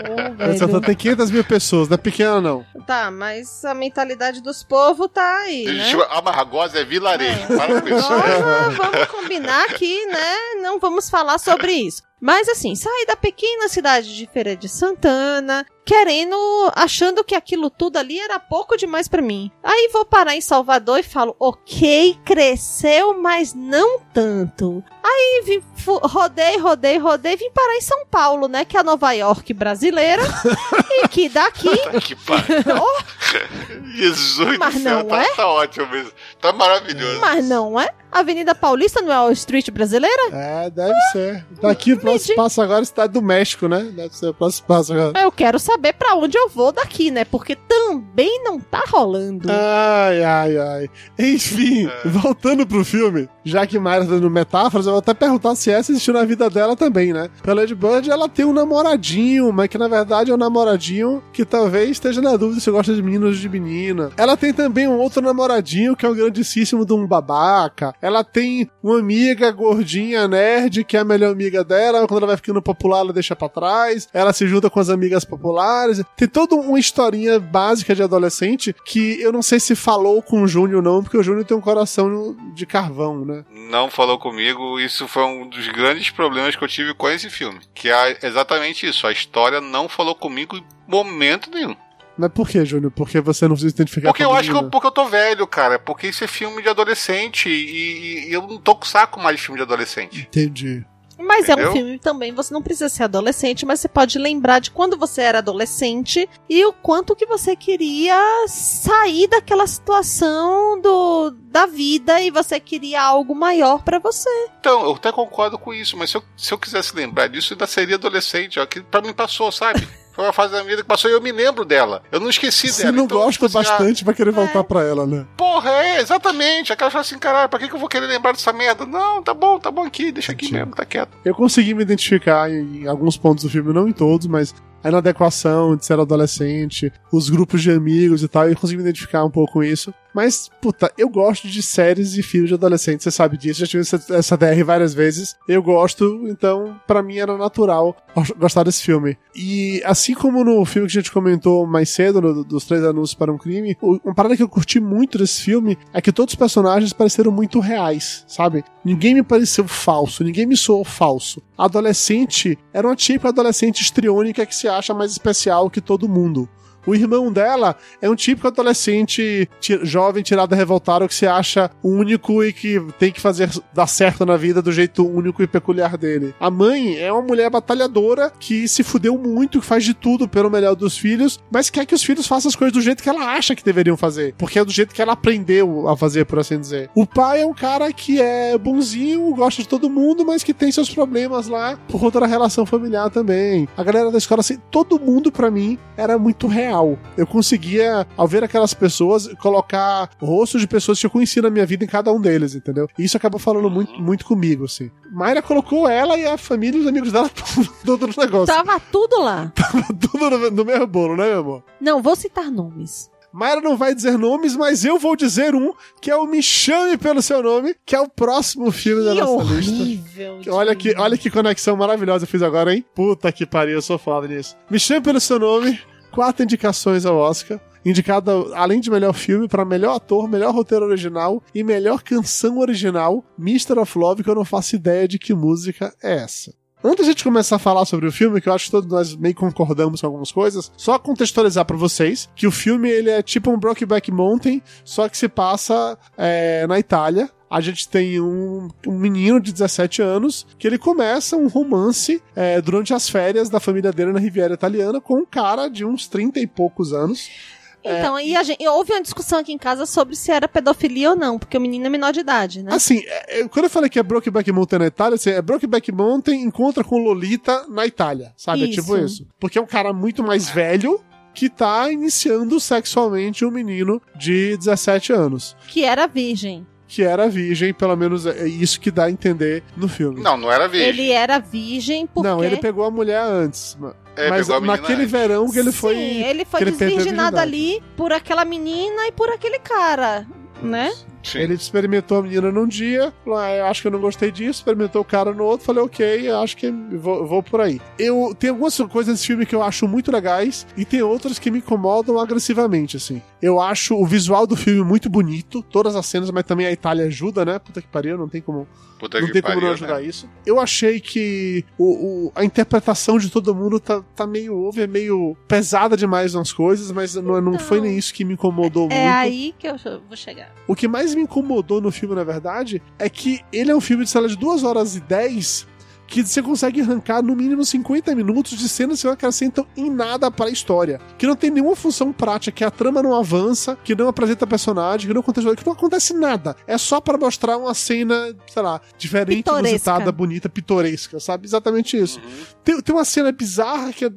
Santana velho. tem 500 mil pessoas, não é pequena não. Tá, mas a mentalidade dos povos tá aí, né? Amargosa é vilarejo. Para com isso. Vamos combinar aqui, né? Não vamos falar sobre isso. Mas assim, saí da pequena cidade de Feira de Santana, querendo, achando que aquilo tudo ali era pouco demais pra mim. Aí vou parar em Salvador e falo, ok, cresceu, mas não tanto. Aí vim, rodei, rodei, rodei, vim parar em São Paulo, né? Que é a Nova York brasileira. e que daqui. Tá que pariu. Oh, Jesus Mas do céu, não tá, é? tá ótimo mesmo. Tá maravilhoso. mas não é? Avenida Paulista não é Wall Street brasileira? É, deve ser. Daqui o próximo passo agora é a cidade do México, né? Deve ser o próximo passo agora. Eu quero saber pra onde eu vou daqui, né? Porque também não tá rolando. Ai, ai, ai. Enfim, voltando pro filme, já que Mayra tá dando metáforas, eu vou até perguntar se essa existiu na vida dela também, né? Porque a Lady Bird, ela tem um namoradinho, mas que na verdade é um namoradinho que talvez esteja na dúvida se gosta de meninos ou de menina. Ela tem também um outro namoradinho que é um grandíssimo de um babaca. Ela tem uma amiga gordinha, nerd, que é a melhor amiga dela, quando ela vai ficando popular, ela deixa pra trás. Ela se junta com as amigas populares. Tem toda uma historinha básica de adolescente que eu não sei se falou com o Júnior não, porque o Júnior tem um coração de carvão, né? Não falou comigo, isso foi um dos grandes problemas que eu tive com esse filme. Que é exatamente isso, a história não falou comigo em momento nenhum. Mas por que, Júnior? Porque você não se identificar Porque eu acho que eu, porque eu tô velho, cara. Porque isso é filme de adolescente e, e eu não tô com saco mais de filme de adolescente. Entendi. Mas é Entendeu? um filme também, você não precisa ser adolescente, mas você pode lembrar de quando você era adolescente e o quanto que você queria sair daquela situação do, da vida e você queria algo maior pra você. Então, eu até concordo com isso, mas se eu, se eu quisesse lembrar disso, eu ainda seria adolescente, ó, que pra mim passou, sabe? Foi uma fase da vida que passou e eu me lembro dela. Eu não esqueci Você dela. não Então, gosta tipo assim, ah, bastante, vai querer voltar pra ela, né? Porra, é, exatamente. Aquela fala assim, caralho, pra que, que eu vou querer lembrar dessa merda? Não, tá bom, tá bom aqui, deixa aqui Entendi. mesmo, tá quieto. Eu consegui me identificar em, em alguns pontos do filme, não em todos, mas a inadequação de ser adolescente, os grupos de amigos e tal, eu consegui me identificar um pouco com isso. Mas, puta, eu gosto de séries e filmes de adolescente, você sabe disso, já tive essa, essa DR várias vezes. Eu gosto, então, pra mim era natural gostar desse filme. E assim como no filme que a gente comentou mais cedo, no- dos Três Anúncios para um Crime, uma parada que eu curti muito desse filme é que todos os personagens pareceram muito reais, sabe? Ninguém me pareceu falso, ninguém me soou falso. A adolescente era uma típica adolescente histriônica que se acha mais especial que todo mundo. O irmão dela é um típico adolescente jovem tirado revoltado que se acha único e que tem que fazer dar certo na vida do jeito único e peculiar dele. A mãe é uma mulher batalhadora que se fudeu muito, que faz de tudo pelo melhor dos filhos, mas quer que os filhos façam as coisas do jeito que ela acha que deveriam fazer, porque é do jeito que ela aprendeu a fazer, por assim dizer. O pai é um cara que é bonzinho, gosta de todo mundo, mas que tem seus problemas lá por conta da relação familiar também. A galera da escola, assim, todo mundo pra mim era muito real. Eu conseguia, ao ver aquelas pessoas, colocar rostos de pessoas que eu conhecia na minha vida em cada um deles, entendeu? E isso acabou falando muito, muito comigo, assim. Mayra colocou ela e a família e os amigos dela tudo no negócio. Tava tudo lá. Tudo no, no mesmo bolo, né, meu amor? Não vou citar nomes. Mayra não vai dizer nomes, mas eu vou dizer um, que é o Me Chame Pelo Seu Nome, que é o próximo filme da Que nossa lista. horrível. Que Olha que, olha que conexão maravilhosa eu fiz agora, hein? Puta que pariu, eu sou foda nisso. Me chame pelo seu nome, quatro indicações ao Oscar. Indicada, além de melhor filme, para melhor ator, melhor roteiro original e melhor canção original, Mr. of Love, que eu não faço ideia de que música é essa. Antes de a gente começar a falar sobre o filme, que eu acho que todos nós meio concordamos com algumas coisas, só contextualizar pra vocês que o filme ele é tipo um Brokeback Mountain, só que se passa é, na Itália. A gente tem um, um menino de 17 anos que ele começa um romance é, durante as férias da família dele na Riviera Italiana com um cara de uns 30 e poucos anos. Então, e a gente, houve uma discussão aqui em casa sobre se era pedofilia ou não, porque o menino é menor de idade, né? Assim, é, é, quando eu falei que é Brokeback Mountain na Itália, assim, é Brokeback Mountain encontra com Lolita na Itália, sabe? É tipo Isso. isso. Porque é um cara muito mais velho que tá iniciando sexualmente um menino de 17 anos. Que era virgem. Que era virgem, pelo menos é isso que dá a entender no filme. Não, não era virgem. Ele era virgem porque... Não, ele pegou a mulher antes. É, mas naquele antes. verão que ele foi. Sim, ele foi ele a desvirginado ali por aquela menina e por aquele cara, né? Sim. Ele experimentou a menina num dia, falou, ah, eu acho que eu não gostei disso, experimentou o cara no outro, falei, ok, acho que vou, vou por aí. Eu tem algumas coisas nesse filme que eu acho muito legais e tem outras que me incomodam agressivamente, assim. Eu acho o visual do filme muito bonito, todas as cenas, mas também a Itália ajuda, né? Puta que pariu, não tem como Puta não tem como não pariu, ajudar né? isso. Eu achei que o, o- a interpretação de todo mundo tá, tá meio over, meio pesada demais nas coisas, mas não, não foi nem isso que me incomodou É muito. aí que eu vou chegar. O que mais me incomodou no filme, na verdade, é que ele é um filme de lá, de 2 horas e 10 que você consegue arrancar no mínimo 50 minutos de cenas que não acrescentam em nada para a história. Que não tem nenhuma função prática, que a trama não avança, que não apresenta personagem, que não acontece, que não acontece nada. É só para mostrar uma cena, sei lá, diferente, Pitoresca. inusitada, bonita, pitoresca, sabe? Exatamente isso. Tem, tem uma cena bizarra que é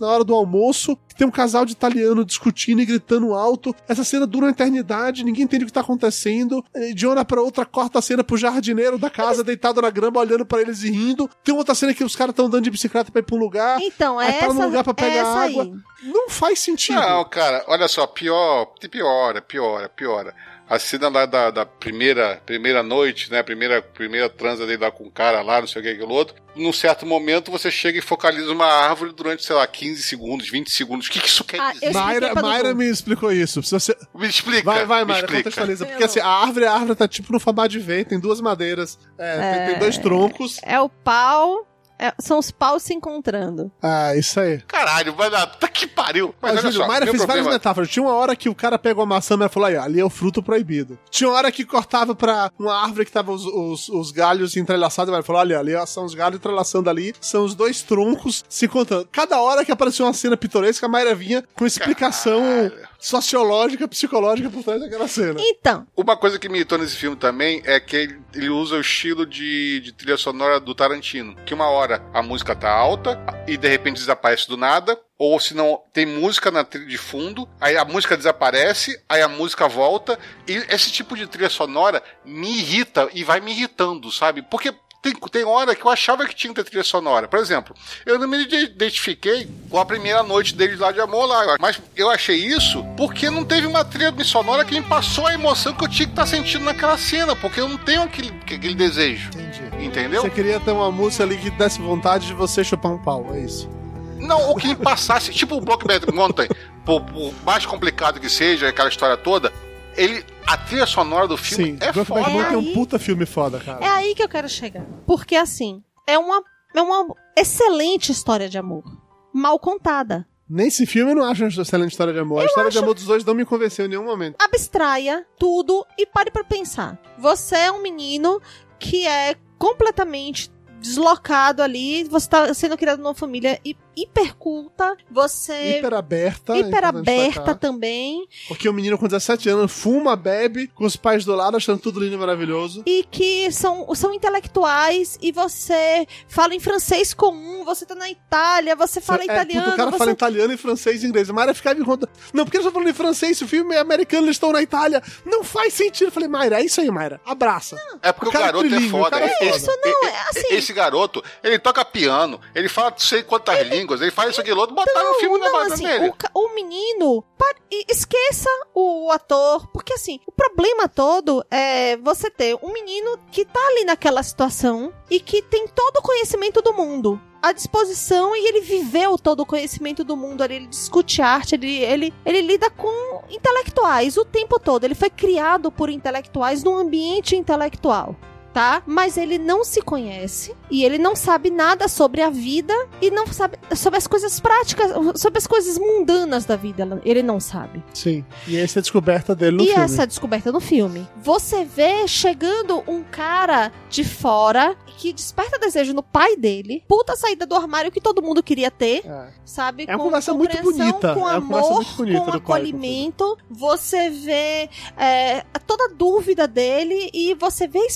na hora do almoço, que tem um casal de italiano discutindo e gritando alto. Essa cena dura uma eternidade, ninguém entende o que tá acontecendo. De uma hora pra outra, corta a cena pro jardineiro da casa, deitado na grama, olhando pra eles e rindo. Tem outra cena que os caras estão andando de bicicleta pra ir pra um lugar. Então, Aí é para essa, num lugar pra pegar é essa água. aí. Não faz sentido. Não, cara, olha só, pior, piora, piora, piora. A cena lá da, da primeira, primeira noite, né? Primeira, primeira transa dele lá com o cara lá, não sei o que, aquilo outro. Num certo momento você chega e focaliza uma árvore durante, sei lá, 15 segundos, 20 segundos. O que, que isso quer Ah, dizer? Mayra, Mayra me explicou isso. Se você... Me explica. Vai, vai, me Mayra, explica. contextualiza. Porque assim, a árvore, a árvore tá tipo no formato de V, tem duas madeiras, é, tem- tem dois troncos. É o pau, é- são os paus se encontrando. Ah, isso aí. Caralho, vai dar. Tá que pariu. Mas Mas, olha Júlio, só, Mayra meu fez várias problema- metáforas. Tinha uma hora que o cara pegou a maçã e falou aí, ali é o fruto proibido. Tinha uma hora que cortava pra uma árvore que tava os, os, os galhos entrelaçados, e falou, olha, ali são os galhos entrelaçando ali, são os dois troncos se encontrando. Cada hora que apareceu uma cena pitoresca, a Mayra vinha com explicação Caralho. Sociológica, psicológica por trás daquela cena. Então, Uma coisa que me irritou nesse filme também é que ele, ele usa o estilo de, de trilha sonora do Tarantino. Que uma hora a música tá alta e de repente desaparece do nada. Ou se não, tem música na trilha de fundo, aí a música desaparece, aí a música volta. E esse tipo de trilha sonora me irrita e vai me irritando, sabe? Porque tem, tem hora que eu achava que tinha que ter trilha sonora. Por exemplo, eu não me identifiquei com a primeira noite deles lá de amor lá. Mas eu achei isso porque não teve uma trilha sonora que me passou a emoção que eu tinha que estar sentindo naquela cena. Porque eu não tenho aquele, aquele desejo. Entendi. Entendeu? Você queria ter uma música ali que desse vontade de você chupar um pau, é isso. Não, o que me passasse, tipo o Blockbuster Mountain, por, por mais complicado que seja aquela história toda, ele, a trilha sonora do filme Sim, é Brokeback foda. Mountain é um Aí- puta filme foda, cara. é aí que eu quero chegar. Porque assim, é uma, é uma excelente história de amor. Mal contada. Nesse filme eu não acho uma excelente história de amor. a história de amor dos dois não me convenceu em nenhum momento. abstraia tudo e pare pra pensar. Você é um menino que é completamente deslocado ali, você tá sendo criado numa família hi- hiperculta, você Hiper aberta. hiper importante aberta destacar. também Porque o menino com 17 anos fuma, bebe, com os pais do lado, achando tudo lindo e maravilhoso. e que são, são intelectuais e você fala em francês comum, você tá na Itália, você fala é, italiano, puto, o cara você... fala italiano e francês e inglês. A Mayra ficava me conta. Não, porque eles estão falando em francês, o filme é americano, eles estão na Itália. Não faz sentido. Eu falei, Mayra, é isso aí, Mayra. Abraça. É porque O o, cara é garoto é foda. cara é foda. Esse, Isso não, é assim- esse garoto, ele toca piano, ele fala não sei quantas línguas, ele faz isso aqui outro, botaram um filme na não, base assim, dele. o, o menino, e- esqueça o ator, porque assim, o problema todo é você ter um menino que tá ali naquela situação e que tem todo o conhecimento do mundo à disposição e ele viveu todo o conhecimento do mundo ali, ele discute arte, ele, ele, ele lida com intelectuais o tempo todo, ele foi criado por intelectuais num ambiente intelectual. Tá? Mas ele não se conhece e ele não sabe nada sobre a vida e não sabe sobre as coisas práticas, sobre as coisas mundanas da vida. Ele não sabe. Sim. E essa é a descoberta dele no e filme. essa descoberta no filme. Você vê chegando um cara de fora que desperta desejo no pai dele, puta saída do armário que todo mundo queria ter, É. sabe? É uma conversa muito compreensão, bonita, Com é uma conversa amor, muito bonita com do pai acolhimento. Você vê é, toda a dúvida dele e você vê a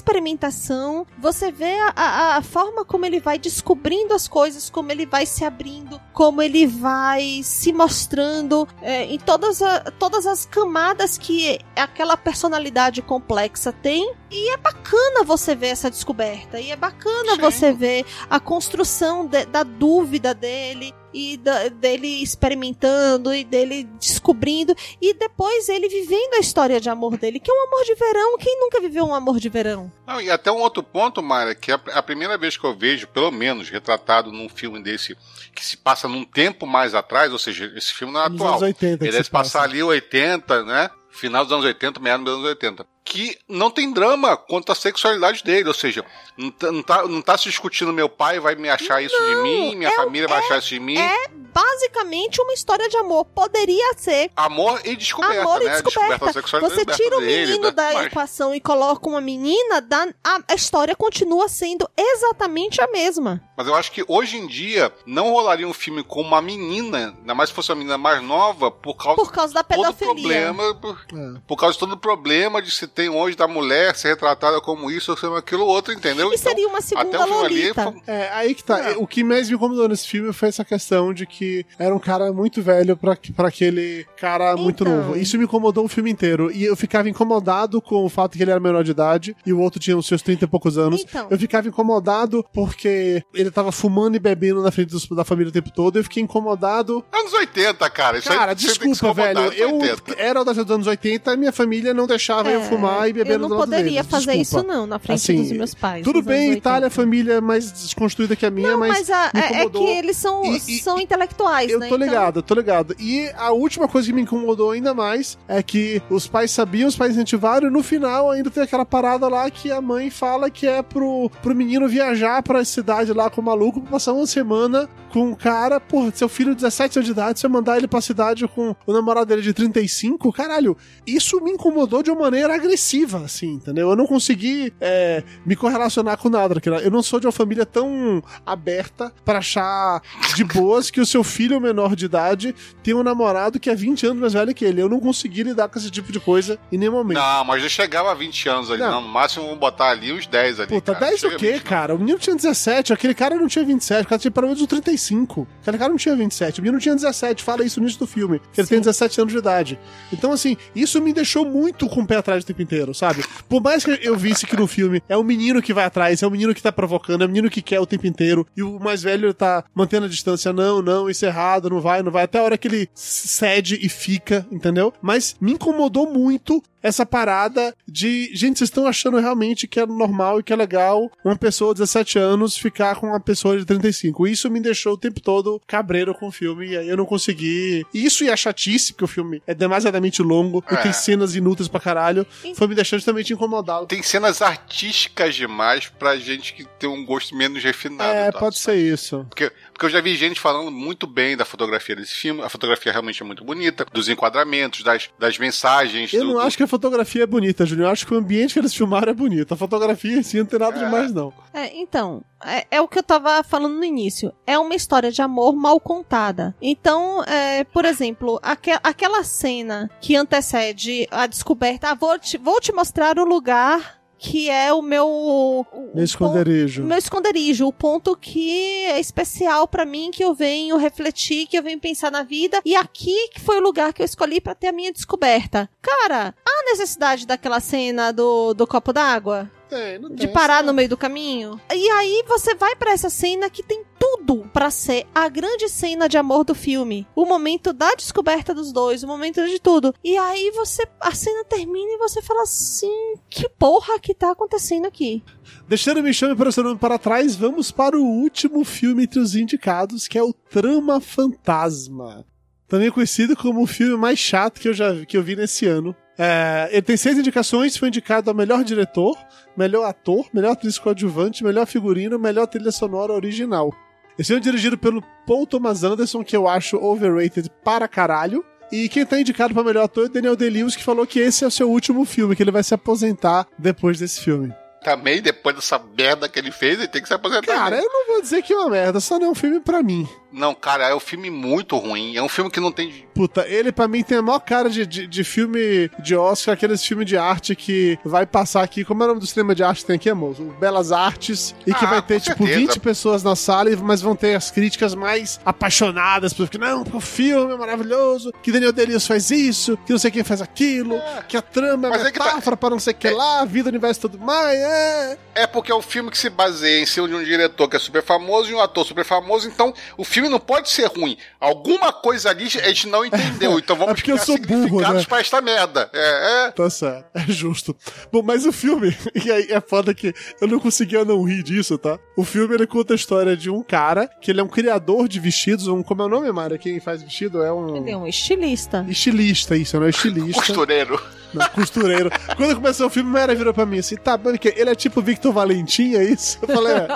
experimentação, você vê a, a- a forma como ele vai descobrindo as coisas, como ele vai se abrindo, como ele vai se mostrando é, em todas, a- todas as camadas que aquela personalidade complexa tem. E é bacana você ver essa descoberta. E é bacana Sim. você ver a construção de- da dúvida dele e da- dele experimentando e dele descobrindo e depois ele vivendo a história de amor dele, que é um amor de verão. Quem nunca viveu um amor de verão? Não, e até um outro ponto, Mara, que é a primeira vez que eu vejo, pelo menos, retratado num filme desse, que se passa num tempo mais atrás, ou seja, esse filme não é Nos atual. anos 80 que Ele se deve passar passa. ali 80, né? Final dos anos 80, meados dos anos 80. Que não tem drama quanto à sexualidade dele, ou seja, não tá, não tá, não tá se discutindo meu pai vai me achar isso de mim, minha é- família vai achar isso de mim. é basicamente uma história de amor. Poderia ser Amor e descoberta, amor e né? descoberta. da sexualidade Você tira o dele, menino né? da Mas- equação e coloca uma menina, dá- a, a história continua sendo exatamente a mesma. Mas eu acho que hoje em dia não rolaria um filme com uma menina, ainda mais se fosse uma menina mais nova, por causa Por causa da todo o pedofilia. problema, por, É. por causa de todo o problema de se tem hoje da mulher ser retratada como isso ou como aquilo outro, entendeu? E seria uma até segunda o filme ali foi- É, aí que tá. O que mais me incomodou nesse filme foi essa questão de que era um cara muito velho pra, pra aquele cara muito Então. novo. Isso me incomodou o filme inteiro. E eu ficava incomodado com o fato que ele era menor de idade e o outro tinha os seus 30 e poucos anos. Então. Eu ficava incomodado porque ele tava fumando e bebendo na frente dos- da família o tempo todo. Eu fiquei incomodado. Anos 80, cara. Isso aí Cara, se desculpa, velho. Eu 80. era das anos 80 e minha família não deixava eu É, fumar e beber eu no não lado poderia deles. fazer Desculpa. isso não na frente Assim, dos meus pais. Tudo bem, 80. Itália, família mais desconstruída que a minha, Não, mas, mas, a- me é, é que eles são, E- e- são intelectuais, Eu né? tô Então- ligado, eu tô ligado. E a última coisa que me incomodou ainda mais é que os pais sabiam, os pais incentivaram, e no final ainda tem aquela parada lá que a mãe fala que é pro, pro menino viajar pra cidade lá com o maluco pra passar uma semana com um cara, porra, seu filho de 17 anos de idade, você mandar ele pra cidade com o namorado dele de 35, caralho, isso me incomodou de uma maneira agressiva, assim, entendeu? Eu não consegui é, me correlacionar com nada, eu não sou de uma família tão aberta pra achar de boas que o seu filho menor de idade tem um namorado que é 20 anos mais velho que ele. Eu não consegui lidar com esse tipo de coisa em nenhum momento. Não, mas já chegava a 20 anos ali, Não. não. No máximo vamos botar ali uns 10 ali. Puta, cara. 10 Chega o quê, 20, não. cara? O menino tinha 17, aquele cara não tinha 27, o cara tinha pelo menos um 35. Aquele cara não tinha 27, o menino tinha 17, fala isso no início do filme, que ele Sim. tem 17 anos de idade. Então, assim, isso me deixou muito com o pé atrás o tempo inteiro, sabe? Por mais que eu visse que no filme é o menino que vai atrás, é o menino que tá provocando, é o menino que quer o tempo inteiro, e o mais velho tá mantendo a distância, não, não, isso é errado, não vai, não vai, até a hora que ele cede e fica, entendeu? Mas me incomodou muito essa parada de, gente, vocês estão achando realmente que é normal e que é legal uma pessoa de 17 anos ficar com uma pessoa de 35. Isso me deixou o tempo todo cabreiro com o filme e aí eu não consegui. Isso e a chatice, porque o filme é demasiadamente longo e É. tem cenas inúteis pra caralho, foi me deixando justamente incomodado. Tem cenas artísticas demais pra gente que tem um gosto menos refinado. É, tá? pode ser isso. Porque, porque eu já vi gente falando muito bem da fotografia desse filme. A fotografia realmente é muito bonita, dos enquadramentos, das, das mensagens. Eu do- não do- acho que a fotografia é bonita, Júnior. Eu acho que o ambiente que eles filmaram é bonito. A fotografia em si não tem nada É. demais, não. É, então, é, é o que eu tava falando no início. É uma história de amor mal contada. Então, é, por exemplo, aque- aquela cena que antecede a descoberta, ah, vou te, vou te mostrar o lugar que é o meu. o- Meu esconderijo. meu esconderijo, o ponto que é especial pra mim, que eu venho refletir, que eu venho pensar na vida, e aqui que foi o lugar que eu escolhi pra ter a minha descoberta. Cara, há necessidade daquela cena do, do copo d'água? Tem, não De parar no meio do caminho? E aí você vai pra essa cena que tem tudo pra ser a grande cena de amor do filme. O momento da descoberta dos dois, o momento de tudo. E aí você a cena termina e você fala assim, que porra que tá acontecendo aqui? Deixando Me Chame para o seu nome para trás, vamos para o último filme entre os indicados, que é o Trama Fantasma. Também conhecido como o filme mais chato que eu já que eu vi nesse ano. É, ele tem seis indicações, foi indicado a melhor diretor, melhor ator, melhor atriz coadjuvante, melhor figurino, melhor trilha sonora original. Esse filme é dirigido pelo Paul Thomas Anderson, que eu acho overrated para caralho. E quem tá indicado para melhor ator é Daniel Day-Lewis, que falou que esse é o seu último filme, que ele vai se aposentar depois desse filme. Também, depois dessa merda que ele fez, ele tem que se aposentar. Cara, eu não vou dizer que é uma merda, só não é um filme pra mim. Não, cara, é um filme muito ruim. É um filme que não tem. Puta, ele pra mim tem a maior cara de, de, de filme de Oscar, aqueles filmes de arte que vai passar aqui. Como é o nome do cinema de arte que tem aqui, amor? O Belas Artes. E que Ah, vai ter, tipo, certeza. 20 pessoas na sala, mas vão ter as críticas mais apaixonadas. Porque, não, o filme é maravilhoso, que Daniel Day-Lewis faz isso, que não sei quem faz aquilo, que a trama é Mas é tá- metáfora para não sei o que lá, a vida, o universo e tudo mais. É. É porque é um filme que se baseia em cima de um diretor que é super famoso e um ator super famoso, então o filme não pode ser ruim. Alguma coisa ali a gente não entendeu, então vamos É porque eu sou burro, significados né? pra esta merda. É, é. Tá certo, é justo. Bom, mas o filme, e aí é foda que eu não conseguia não rir disso, tá? O filme ele conta a história de um cara que ele é um criador de vestidos, um, como é o nome, Mara? Quem faz vestido é um. Ele é um estilista. Estilista, isso, não é estilista. Costureiro. Não, costureiro. Quando começou o filme, Mara virou pra mim assim: tá, mano, que ele é tipo Victor Valentim, é isso? Eu falei: é.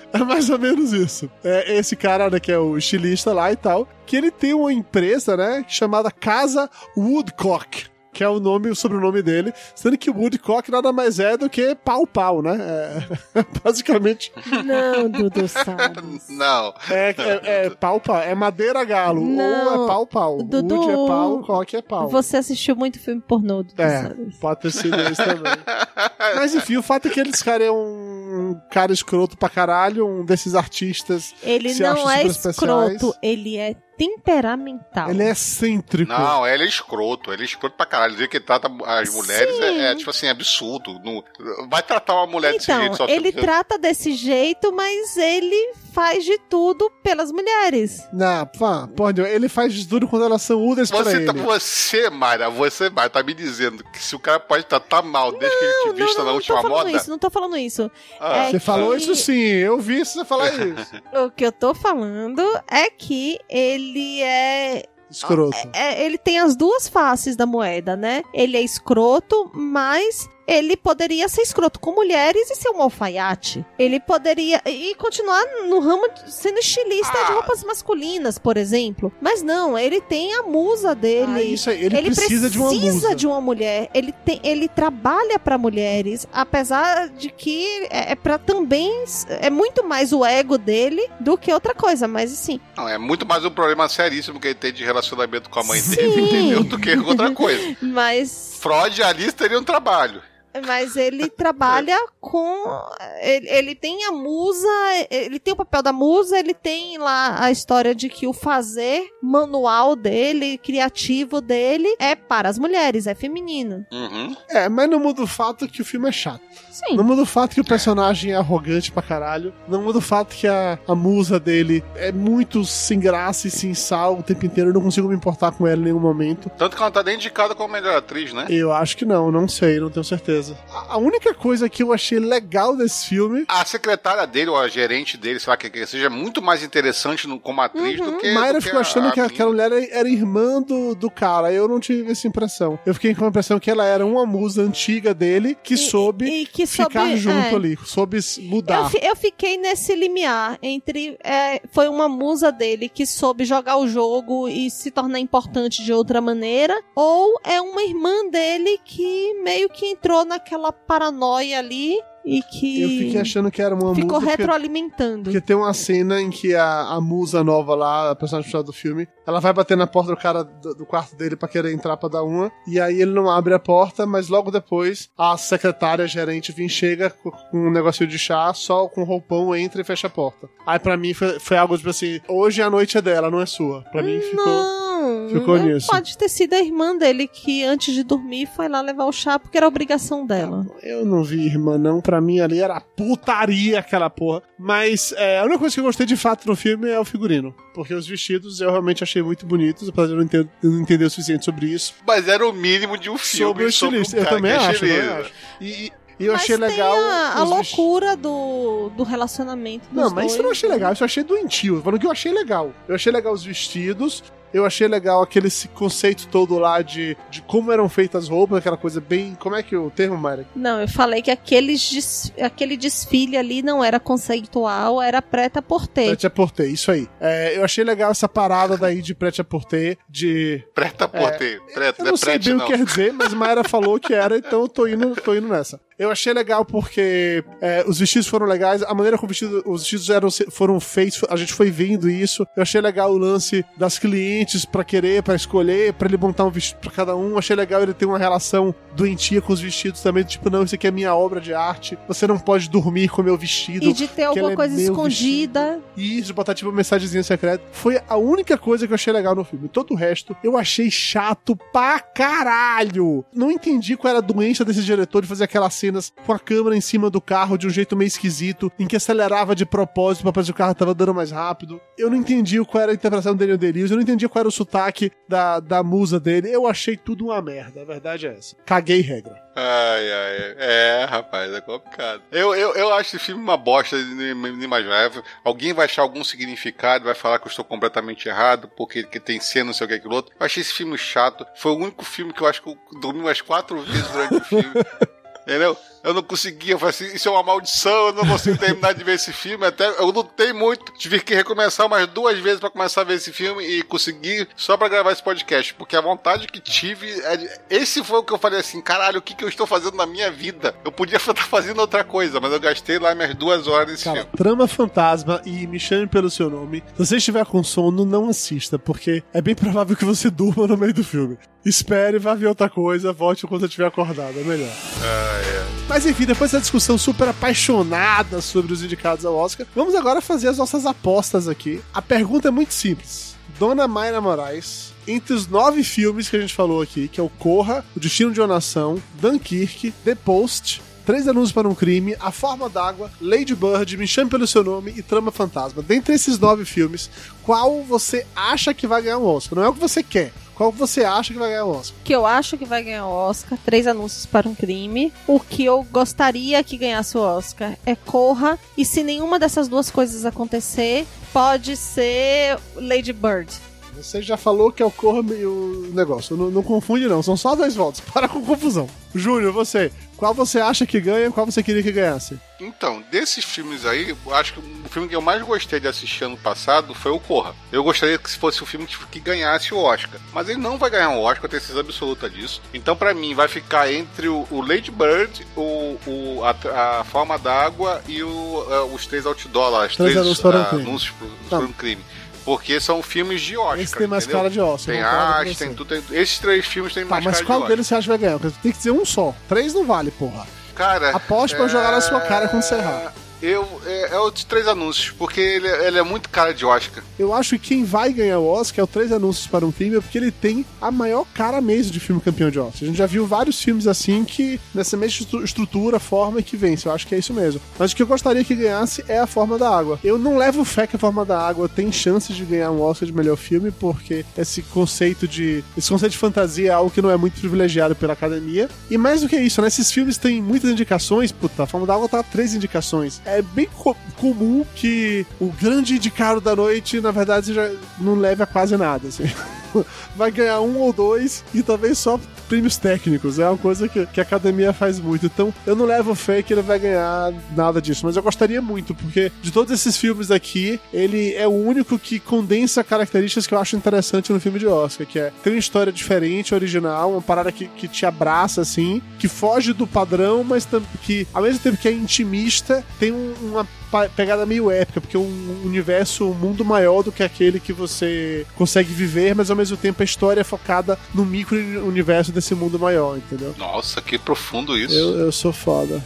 É mais ou menos isso. É esse cara, né, que é o estilista lá e tal, que ele tem uma empresa, né, chamada Casa Woodcock. Que é o nome, o sobrenome dele. Sendo que o Woodcock nada mais é do que pau-pau, né? É, basicamente, Não, Dudu sabe. Não. é, é, é pau-pau. É madeira-galo. Não. Ou é pau-pau. Dudu, Wood é pau, cock é pau. Você assistiu muito filme pornô, Dudu É, sabe. pode ter sido isso também. Mas enfim, o fato é que esse cara é um cara escroto pra caralho, um desses artistas. Ele Se não acha é super especiais. escroto, ele é temperamental. Ele é excêntrico. Não, ele é escroto. Ele é escroto pra caralho. Dizer que ele trata as mulheres é, é, tipo assim, absurdo. Não- vai tratar uma mulher desse Então, jeito só ele porque- trata desse jeito, mas ele faz de tudo pelas mulheres. Não, pá, pode, ele faz de tudo quando elas são úteis pra Você, ele. tá, você, Mayra, você, Mayra, tá me dizendo que se o cara pode tratar mal desde que ele te vista não, na não última tô falando moda. isso, não tô falando isso. Ah, É Você falou que- isso sim, eu vi você falar isso. O que eu tô falando é que ele é Escroto. é, ele tem as duas faces da moeda, né? Ele é escroto, mas ele poderia ser escroto com mulheres e ser um alfaiate. Ele poderia. E continuar no ramo sendo estilista Ah. de roupas masculinas, por exemplo. Mas não, ele tem a musa dele. Ah, isso aí, ele, precisa, de uma musa. de uma mulher. Ele, tem, ele trabalha pra mulheres, apesar de que é, é para também. É muito mais o ego dele do que outra coisa. Mas assim, Não, é muito mais um problema seríssimo que ele tem de relacionamento com a mãe Sim. dele, entendeu? Do que outra coisa. mas. Freud e Alice teriam um trabalho. Mas ele trabalha com. Ele, ele tem a musa, ele tem o papel da musa, ele tem lá a história de que o fazer manual dele, criativo dele, é para as mulheres, é feminino. Uhum. É, mas não muda o fato que o filme é chato. Sim. Não muda o fato que o personagem é arrogante pra caralho. Não muda o fato que a, a musa dele é muito sem graça e sem sal o tempo inteiro. Eu não consigo me importar com ela em nenhum momento. Tanto que ela não tá nem indicada como melhor atriz, né? Eu acho que não, não sei, não tenho certeza. A, a única coisa que eu achei legal desse filme. A secretária dele, ou a gerente dele, sei lá, que, que seja muito mais interessante no, como atriz do que. Mayra do que ficou achando que a aquela menina. mulher era, era irmã do, do cara. Eu não tive essa impressão. Eu fiquei com a impressão que ela era uma musa antiga dele que E- soube e que ficar soube- junto é. ali, soube Eu, mudar. fi- eu fiquei nesse limiar entre. é, foi uma musa dele que soube jogar o jogo e se tornar importante de outra maneira, ou é uma irmã dele que meio que entrou naquela paranoia ali e que Eu fiquei achando que era uma ficou porque- retroalimentando. Porque tem uma cena em que a, a musa nova lá, a personagem do filme, ela vai bater na porta do cara do, do quarto dele pra querer entrar pra dar uma, e aí ele não abre a porta, mas logo depois a secretária, a gerente, vem, chega com, um negocinho de chá, só com roupão, entra e fecha a porta. Aí pra mim foi, foi algo tipo assim, hoje a noite é dela, não é sua. Pra mim ficou... Não, ficou não nisso. pode ter sido a irmã dele que antes de dormir foi lá levar o chá porque era obrigação dela. Eu não vi irmã, não. Pra mim ali era putaria aquela porra. Mas é, a única coisa que eu gostei de fato no filme é o figurino. Porque os vestidos eu realmente achei muito bonitos, apesar de eu não entender, eu não entender o suficiente sobre isso. Mas era o mínimo de um filme sobre o estilista. um eu também acho, chinês. acho. E, e- eu Mas achei tem legal. a, a loucura do, do relacionamento dos Não, mas isso eu não dois, achei né? legal, isso eu achei doentio. Falando que eu achei legal. Eu achei legal os vestidos. Eu achei legal aquele conceito todo lá de, de como eram feitas as roupas, aquela coisa bem. Como é que é o termo, Mayra? Não, eu falei que aqueles des... aquele desfile ali não era conceitual, era preta por ter. Preta por ter, isso aí. É, eu achei legal essa parada daí de preta por ter, de. Preta por ter. Preta, Eu não é sei prete, bem não. o que quer dizer, mas Mayra falou que era, então eu tô indo, tô indo nessa. Eu achei legal porque é, os vestidos foram legais, a maneira como vestido, os vestidos eram, foram feitos, a gente foi vendo isso. Eu achei legal o lance das clientes pra querer, pra escolher, pra ele montar um vestido pra cada um. Achei legal ele ter uma relação doentia com os vestidos também, tipo, não, isso aqui é minha obra de arte, você não pode dormir com meu vestido. E de ter alguma é coisa escondida. e isso, de botar tipo uma mensagenzinha secreta. Foi a única coisa que eu achei legal no filme. Todo o resto eu achei chato pra caralho. Não entendi qual era a doença desse diretor de fazer aquelas cenas com a câmera em cima do carro de um jeito meio esquisito, em que acelerava de propósito pra parecer que o carro tava dando mais rápido. Eu não entendi qual era a interpretação dele no Delirious, eu não entendi qual era o sotaque da, da musa dele. Eu achei tudo uma merda, a verdade é essa. Caguei regra. Ai, ai, é, rapaz, é complicado. Eu, eu, eu acho esse filme uma bosta inimaginável. Alguém vai achar algum significado, vai falar que eu estou completamente errado, porque que tem cena, não sei o que, aquilo outro. Eu achei esse filme chato. Foi o único filme que eu acho que eu dormi umas quatro vezes durante o filme. Entendeu? Eu não conseguia, eu falei assim, isso é uma maldição, eu não consigo terminar de ver esse filme. Até eu lutei muito, tive que recomeçar umas duas vezes pra começar a ver esse filme e conseguir só pra gravar esse podcast, porque a vontade que tive, é esse foi o que eu falei assim, caralho, o que, que eu estou fazendo na minha vida? Eu podia estar fazendo outra coisa, mas eu gastei lá minhas duas horas nesse Cara, filme. trama fantasma e me chame pelo seu nome. Se você estiver com sono, não assista, porque é bem provável que você durma no meio do filme. Espere, vá ver outra coisa, volte quando você estiver acordado, é melhor. Mas enfim, depois dessa discussão super apaixonada sobre os indicados ao Oscar, vamos agora fazer as nossas apostas aqui. A pergunta é muito simples. Dona Mayra Moraes, entre os nove filmes que a gente falou aqui, que é o Corra, O Destino de uma Nação, Dunkirk, The Post, Três Anúncios para um Crime, A Forma d'Água, Lady Bird, Me Chame Pelo Seu Nome e Trama Fantasma. Dentre esses nove filmes, qual você acha que vai ganhar o Oscar? Não é o que você quer. Qual você acha que vai ganhar o Oscar? que eu acho que vai ganhar o Oscar, três anúncios para um crime. O que eu gostaria que ganhasse o Oscar é Corra. E se nenhuma dessas duas coisas acontecer, pode ser Lady Bird. Você já falou que é o Corra e o negócio. Não, não confunde, não. São só dois votos. Para com confusão. Júnior, você. Qual você acha que ganha e qual você queria que ganhasse? Então, desses filmes aí, eu acho que o filme que eu mais gostei de assistir ano passado foi o Corra. Eu gostaria que se fosse o filme que, que ganhasse o Oscar. Mas ele não vai ganhar o Oscar, eu tenho certeza absoluta disso. Então, pra mim, vai ficar entre o, o Lady Bird, o, o- a, a Forma d'Água e o, eh, os três outdoor lá, os Três três, Anúncios para um ah, Crime. anúncios por, Tá. por um crime. Porque são filmes de Oscar. Esse tem mais entendeu? cara de Oscar. Tem arte, tem tudo. tem- esses três filmes têm Tá, mais mas cara qual de deles você acha que vai ganhar? Tem que dizer um só. Três não vale, porra. Oscar. Cara, Aposte pra eu jogar na sua cara quando você errar. Eu, é, é os três anúncios, porque ele, ele é muito cara de Oscar. Eu acho que quem vai ganhar o Oscar é o Três Anúncios para um Crime, porque ele tem a maior cara mesmo de filme campeão de Oscar. A gente já viu vários filmes assim que, nessa mesma estru- estrutura, forma que vence. Eu acho que é isso mesmo. Mas o que eu gostaria que ganhasse é a Forma da Água. Eu não levo fé que a Forma da Água tem chances de ganhar um Oscar de melhor filme, porque esse conceito de. Esse conceito de fantasia é algo que não é muito privilegiado pela academia. E mais do que isso, né? Esses filmes têm muitas indicações. Puta, a Forma da Água tá três indicações. É bem co- comum que o grande indicado da noite, na verdade, já não leve a quase nada, assim. Vai ganhar um ou dois e talvez só prêmios técnicos. É uma coisa que, que a academia faz muito. Então, eu não levo fé que ele vai ganhar nada disso. Mas eu gostaria muito, porque de todos esses filmes aqui, ele é o único que condensa características que eu acho interessante no filme de Oscar, que é ter uma história diferente, original, uma parada que, que te abraça, assim, que foge do padrão, mas que, ao mesmo tempo que é intimista, tem um- uma pegada meio épica, porque é um universo, um mundo maior do que aquele que você consegue viver, mas ao mesmo tempo a história é focada no micro-universo desse mundo maior, entendeu? Nossa, que profundo isso. Eu, eu sou foda.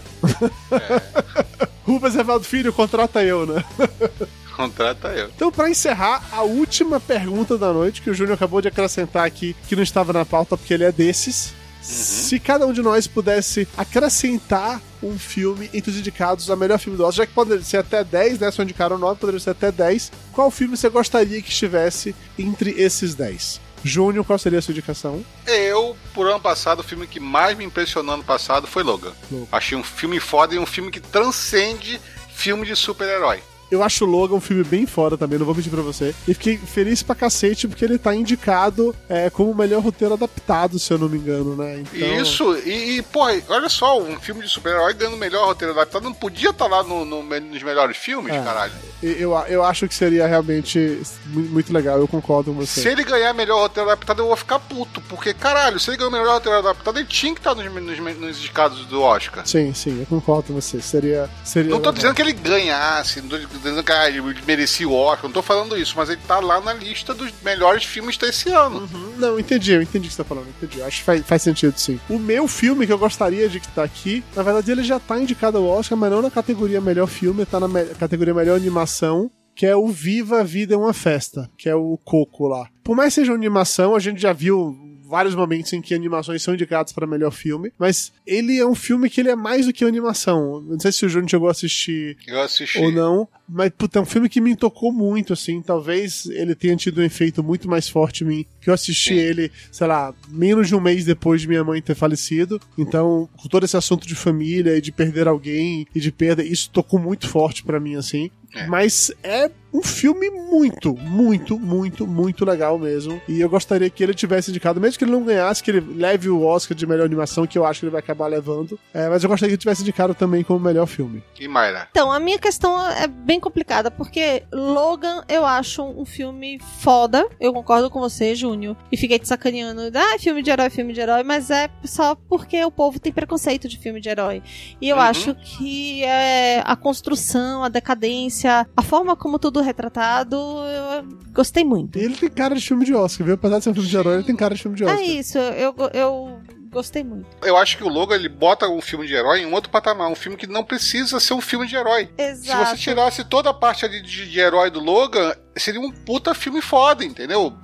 Rubens Evaldo Filho, contrata eu, né? Contrata eu. Então, pra encerrar, a última pergunta da noite, que o Júnior acabou de acrescentar aqui, que não estava na pauta porque ele é desses. Se cada um de nós pudesse acrescentar um filme entre os indicados a melhor filme do Oscar, já que pode ser até 10, né? Se eu indicar o 9, poderia ser até 10. Qual filme você gostaria que estivesse entre esses 10? Júnior, qual seria a sua indicação? Eu, por ano passado, o filme que mais me impressionou ano passado foi Logan. Logan. Achei um filme foda e um filme que transcende filme de super-herói. Eu acho o Logan um filme bem foda também, não vou mentir pra você. E fiquei feliz pra cacete porque ele tá indicado é, como o melhor roteiro adaptado, se eu não me engano, né? Então... Isso, e, e, pô, olha só, um filme de super-herói ganhando o melhor roteiro adaptado não podia estar lá no, no, nos melhores filmes, É. caralho. Eu, eu acho que seria realmente mu- muito legal, eu concordo com você. Se ele ganhar melhor roteiro adaptado, eu vou ficar puto. Porque, caralho, se ele ganhar o melhor roteiro adaptado, ele tinha que estar nos, nos, nos indicados do Oscar. Sim, sim, eu concordo com você. Seria. seria Não tô legal. dizendo que ele ganhasse, não tô dizendo que ah, ele merecia o Oscar, não tô falando isso, mas ele tá lá na lista dos melhores filmes desse ano. Uhum. Não, entendi, eu entendi o que você tá falando, entendi. Acho que faz, faz sentido, sim. O meu filme que eu gostaria de estar aqui, na verdade, ele já tá indicado ao Oscar, mas não na categoria melhor filme, tá na me- categoria melhor animação. Que é o Viva a Vida é uma Festa, que é o Coco lá. Por mais que seja uma animação, a gente já viu vários momentos em que animações são indicadas para melhor filme, mas ele é um filme que ele é mais do que animação. Não sei se o Júnior chegou a assistir Eu assisti. ou não. Mas, puta, é um filme que me tocou muito, assim. Talvez ele tenha tido um efeito muito mais forte em mim. Que eu assisti Sim. ele, sei lá, menos de um mês depois de minha mãe ter falecido. Então, com todo esse assunto de família e de perder alguém e de perda, isso tocou muito forte pra mim, assim. É. Mas é um filme muito, muito, muito, muito legal mesmo. E eu gostaria que ele tivesse indicado, mesmo que ele não ganhasse, que ele leve o Oscar de melhor animação, que eu acho que ele vai acabar levando. É, mas eu gostaria que ele tivesse indicado também como melhor filme. E Mayra? Então, a minha questão é bem complicada, porque Logan eu acho um filme foda. Eu concordo com você, Júnior. E fiquei te sacaneando. Ah, filme de herói, filme de herói, mas é só porque o povo tem preconceito de filme de herói. E eu Uhum. acho que é, a construção, a decadência, a forma como tudo é retratado, eu gostei muito. Ele tem cara de filme de Oscar, viu? Apesar de ser um filme de herói, ele tem cara de filme de Oscar. É isso, eu, eu gostei muito. Eu acho que o Logan ele bota um filme de herói em um outro patamar, um filme que não precisa ser um filme de herói. Se Exato. você tirasse toda a parte ali de, de herói do Logan, seria um puta filme foda, entendeu?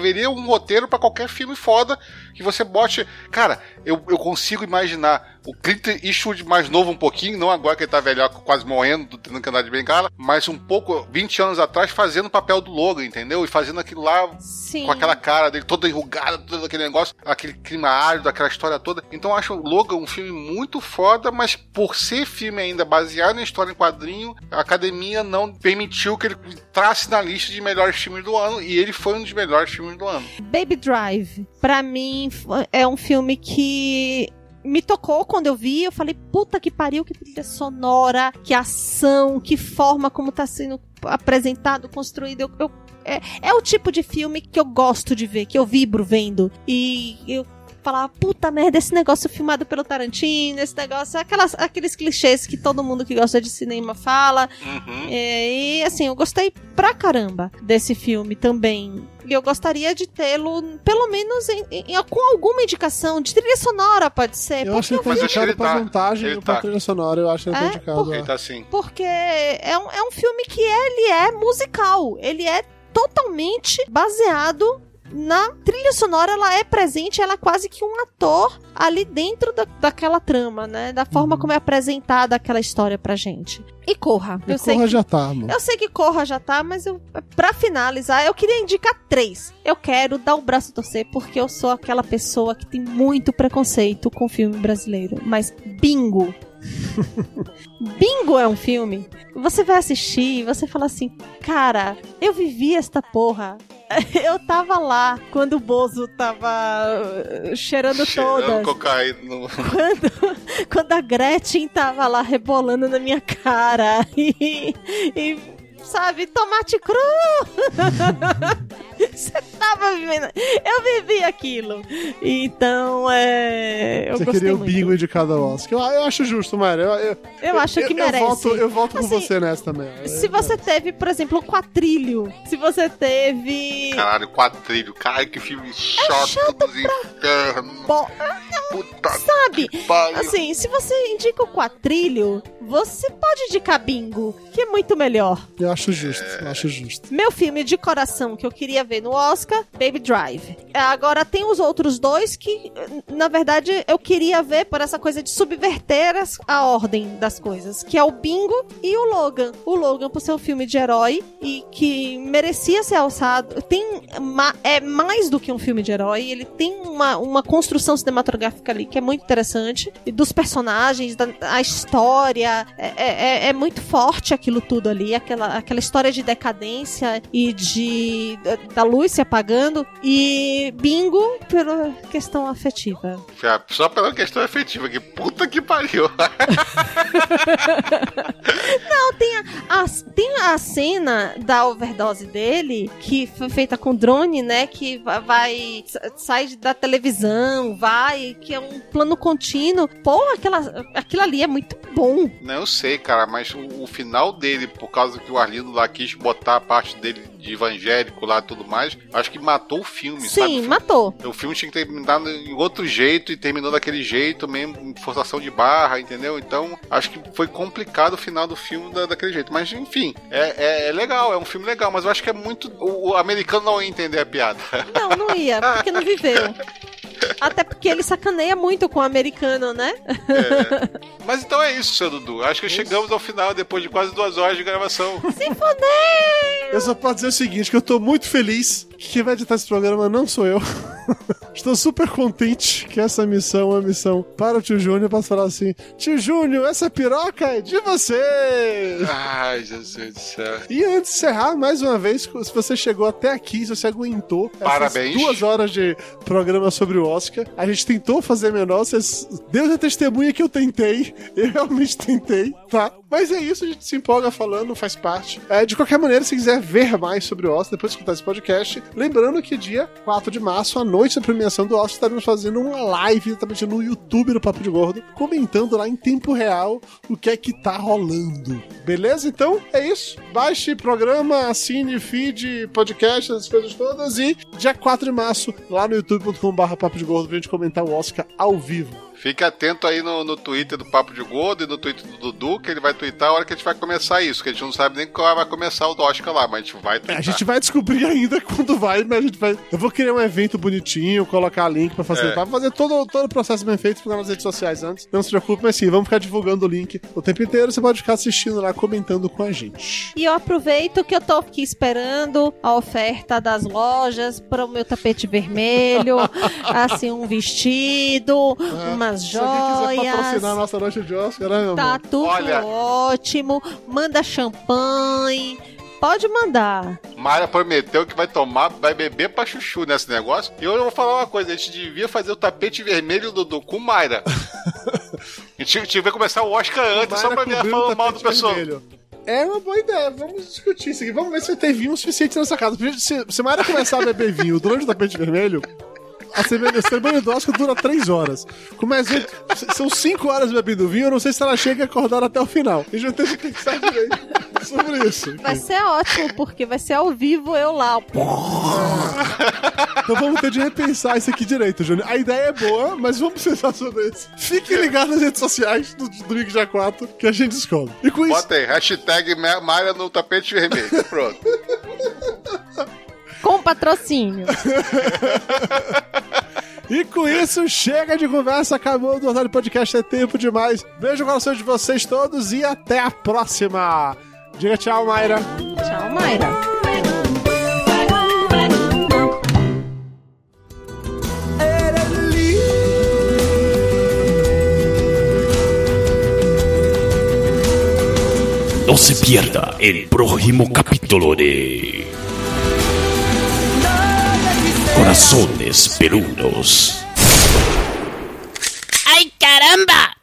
Veria um roteiro pra qualquer filme foda que você bote. Cara, eu, eu consigo imaginar o Clint Eastwood mais novo um pouquinho, não agora que ele tá velho, quase morrendo, tendo que andar de bengala, mas um pouco, 20 anos atrás, fazendo o papel do Logan, entendeu? E fazendo aquilo lá Sim. com aquela cara dele toda enrugada, todo aquele negócio, aquele clima árido, aquela história toda. Então eu acho o Logan um filme muito foda, mas por ser filme ainda baseado em história em quadrinho, a academia não permitiu que ele entrasse na lista de melhores filmes do ano, e ele foi um dos melhores filmes do ano. Baby Drive, pra mim, é um filme que me tocou quando eu vi. Eu falei, puta que pariu, que trilha sonora, que ação, que forma como tá sendo apresentado, construído. Eu, eu- é, é o tipo de filme que eu gosto de ver, que eu vibro vendo. E eu falava, puta merda, esse negócio filmado pelo Tarantino, esse negócio, aquelas, aqueles clichês que todo mundo que gosta de cinema fala. Uhum. É, e assim, eu gostei pra caramba desse filme também. E eu gostaria de tê-lo, pelo menos, em, em- com alguma indicação de trilha sonora, pode ser. Eu acho que ele tá indicado ele pra tá. montagem e pra tá. trilha sonora, eu acho que ele tá É? indicado. Ele é. tá assim. Porque é um, é um filme que ele é musical. Ele é totalmente baseado na trilha sonora. Ela é presente, ela é quase que um ator ali dentro da, daquela trama, né? Da forma Uhum. como é apresentada aquela história pra gente. E Corra. E eu sei Corra que já tá, mano. Eu sei que Corra já tá, mas eu, pra finalizar, eu queria indicar três. Eu quero dar o braço a torcer, porque eu sou aquela pessoa que tem muito preconceito com filme brasileiro. Mas Bingo. Bingo é um filme. Você vai assistir e você fala assim, cara, eu vivi esta porra. Eu tava lá quando o Bozo tava uh, cheirando Cheirando todas cocaína quando, quando a Gretchen tava lá rebolando na minha cara e, e, sabe, tomate cru. Você tava vivendo. Eu vivi aquilo. Então, é. Eu Você queria o muito. bingo indicado ao Oscar. Eu, eu acho justo, Mário. Eu, eu, Eu acho que eu, merece. Eu volto, eu volto com Assim, você nessa também. Se você teve, por exemplo, o quatrilho, se você teve. Caralho, quadrilho. Cara, que filme chato, dos infernos. Bom, Puta sabe? que pariu. Assim, se você indica o quatrilho, você pode indicar bingo, que é muito melhor. Eu acho justo, eu acho justo. Meu filme de coração que eu queria ver no Oscar, Baby Drive. É, Agora tem os outros dois que, na verdade, eu queria ver por essa coisa de subverter as- a ordem das coisas, que é o Bingo e o Logan. O Logan por ser um filme de herói e que merecia ser alçado. Tem é mais do que um filme de herói, ele tem uma, uma construção cinematográfica ali que é muito interessante e dos personagens, da a história, é, é- é muito forte aquilo tudo ali, aquela, aquela história de decadência e de da luz se apagando e Bingo pela questão afetiva. Só pela questão efetiva, que puta que pariu. A, tem a cena da overdose dele, que foi feita com drone, né? Que va- vai. sa- sai da televisão, vai, que é um plano contínuo. Pô, aquela, aquilo ali é muito bom. Não, eu sei, cara, mas o, o final dele, por causa que o Arlindo lá quis botar a parte dele de evangélico lá e tudo mais, acho que matou o filme, sabe? O Sim, matou. O filme tinha que terminar em outro jeito e terminou daquele jeito, mesmo, em forçação de barra, entendeu? Então, acho que foi complicado o final do filme da- daquele jeito. Mas, enfim, é, é- é legal, é um filme legal, mas eu acho que é muito. O, o americano não ia entender a piada. Não, não ia, porque não viveu. Até porque ele sacaneia muito com o americano, né? Mas então é isso, seu Dudu. Acho que chegamos ao final depois de quase duas horas de gravação. Se fuder! Eu só posso dizer o seguinte, que eu tô muito feliz que quem vai editar esse programa não sou eu. Estou super contente que essa missão é uma missão para o tio Júnior. Posso falar assim, tio Júnior, essa piroca é de você! Ai, Jesus do céu. E antes de encerrar, mais uma vez, se você chegou até aqui, se você aguentou essas Parabéns. duas horas de programa sobre o Oscar, a gente tentou fazer menor, vocês... Deus é testemunha que eu tentei, eu realmente tentei, tá? Mas é isso, a gente se empolga falando, faz parte. É, de qualquer maneira, se quiser ver mais sobre o Oscar, depois de escutar esse podcast, lembrando que dia 4 de março, à noite da premiação do Oscar, estaremos fazendo uma live exatamente no YouTube do Papo de Gordo, comentando lá em tempo real o que é que tá rolando. Beleza? Então, é isso. Baixe programa, assine feed, podcast, essas coisas todas e dia 4 de março, lá no youtube.com.br Papo de Gordo, pra gente comentar o Oscar ao vivo. Fique atento aí no, no Twitter do Papo de Gordo e no Twitter do Dudu, que ele vai twittar a hora que a gente vai começar isso, que a gente não sabe nem qual vai começar o Oscar lá, mas a gente vai É, twittar. A gente vai descobrir ainda quando vai, mas a gente vai. Eu vou criar um evento bonitinho, colocar link pra facilitar, É. fazer todo, todo o processo bem feito, ficar nas redes sociais antes. Não se preocupe, mas sim, vamos ficar divulgando o link o tempo inteiro. Você pode ficar assistindo lá, comentando com a gente. E eu aproveito que eu tô aqui esperando a oferta das lojas para o meu tapete vermelho, assim, um vestido, umas Se alguém quiser patrocinar a joias. nossa noite de Oscar, né, meu Tá amor? tudo Olha. ótimo. Manda champanhe. Pode mandar. Mayra prometeu que vai tomar, vai beber pra chuchu nesse negócio. E eu vou falar uma coisa: a gente devia fazer o tapete vermelho do Dudu com Mayra. a gente que começar o Oscar antes, só pra ver o falando mal do pessoal. vermelho. É uma boa ideia, vamos discutir isso aqui. Vamos ver se vai ter vinho suficiente nessa casa. Porque Se, se Mayra começar a beber vinho durante o tapete vermelho, a cerimônia, a cerimônia do Oscar dura 3 horas. Começa, são 5 horas bebendo vinho, eu não sei se ela chega a acordar até o final. A gente vai ter que pensar direito sobre isso. Vai ser ótimo, porque vai ser ao vivo eu lá. Então vamos ter de repensar isso aqui direito, Júnior. A ideia é boa, mas vamos pensar sobre isso. Fique ligado nas redes sociais do domingo dia 4 que a gente descobre. E com isso, Bota aí, hashtag Ma- Mayra no tapete vermelho. Pronto. Com patrocínio. E com isso, chega de conversa, acabou do Otário Podcast, é tempo demais. Beijo no coração de vocês todos e até a próxima. Diga tchau, Mayra. Tchau, Mayra. No se pierda el próximo capítulo de Corazones Peludos. ¡Ay, caramba!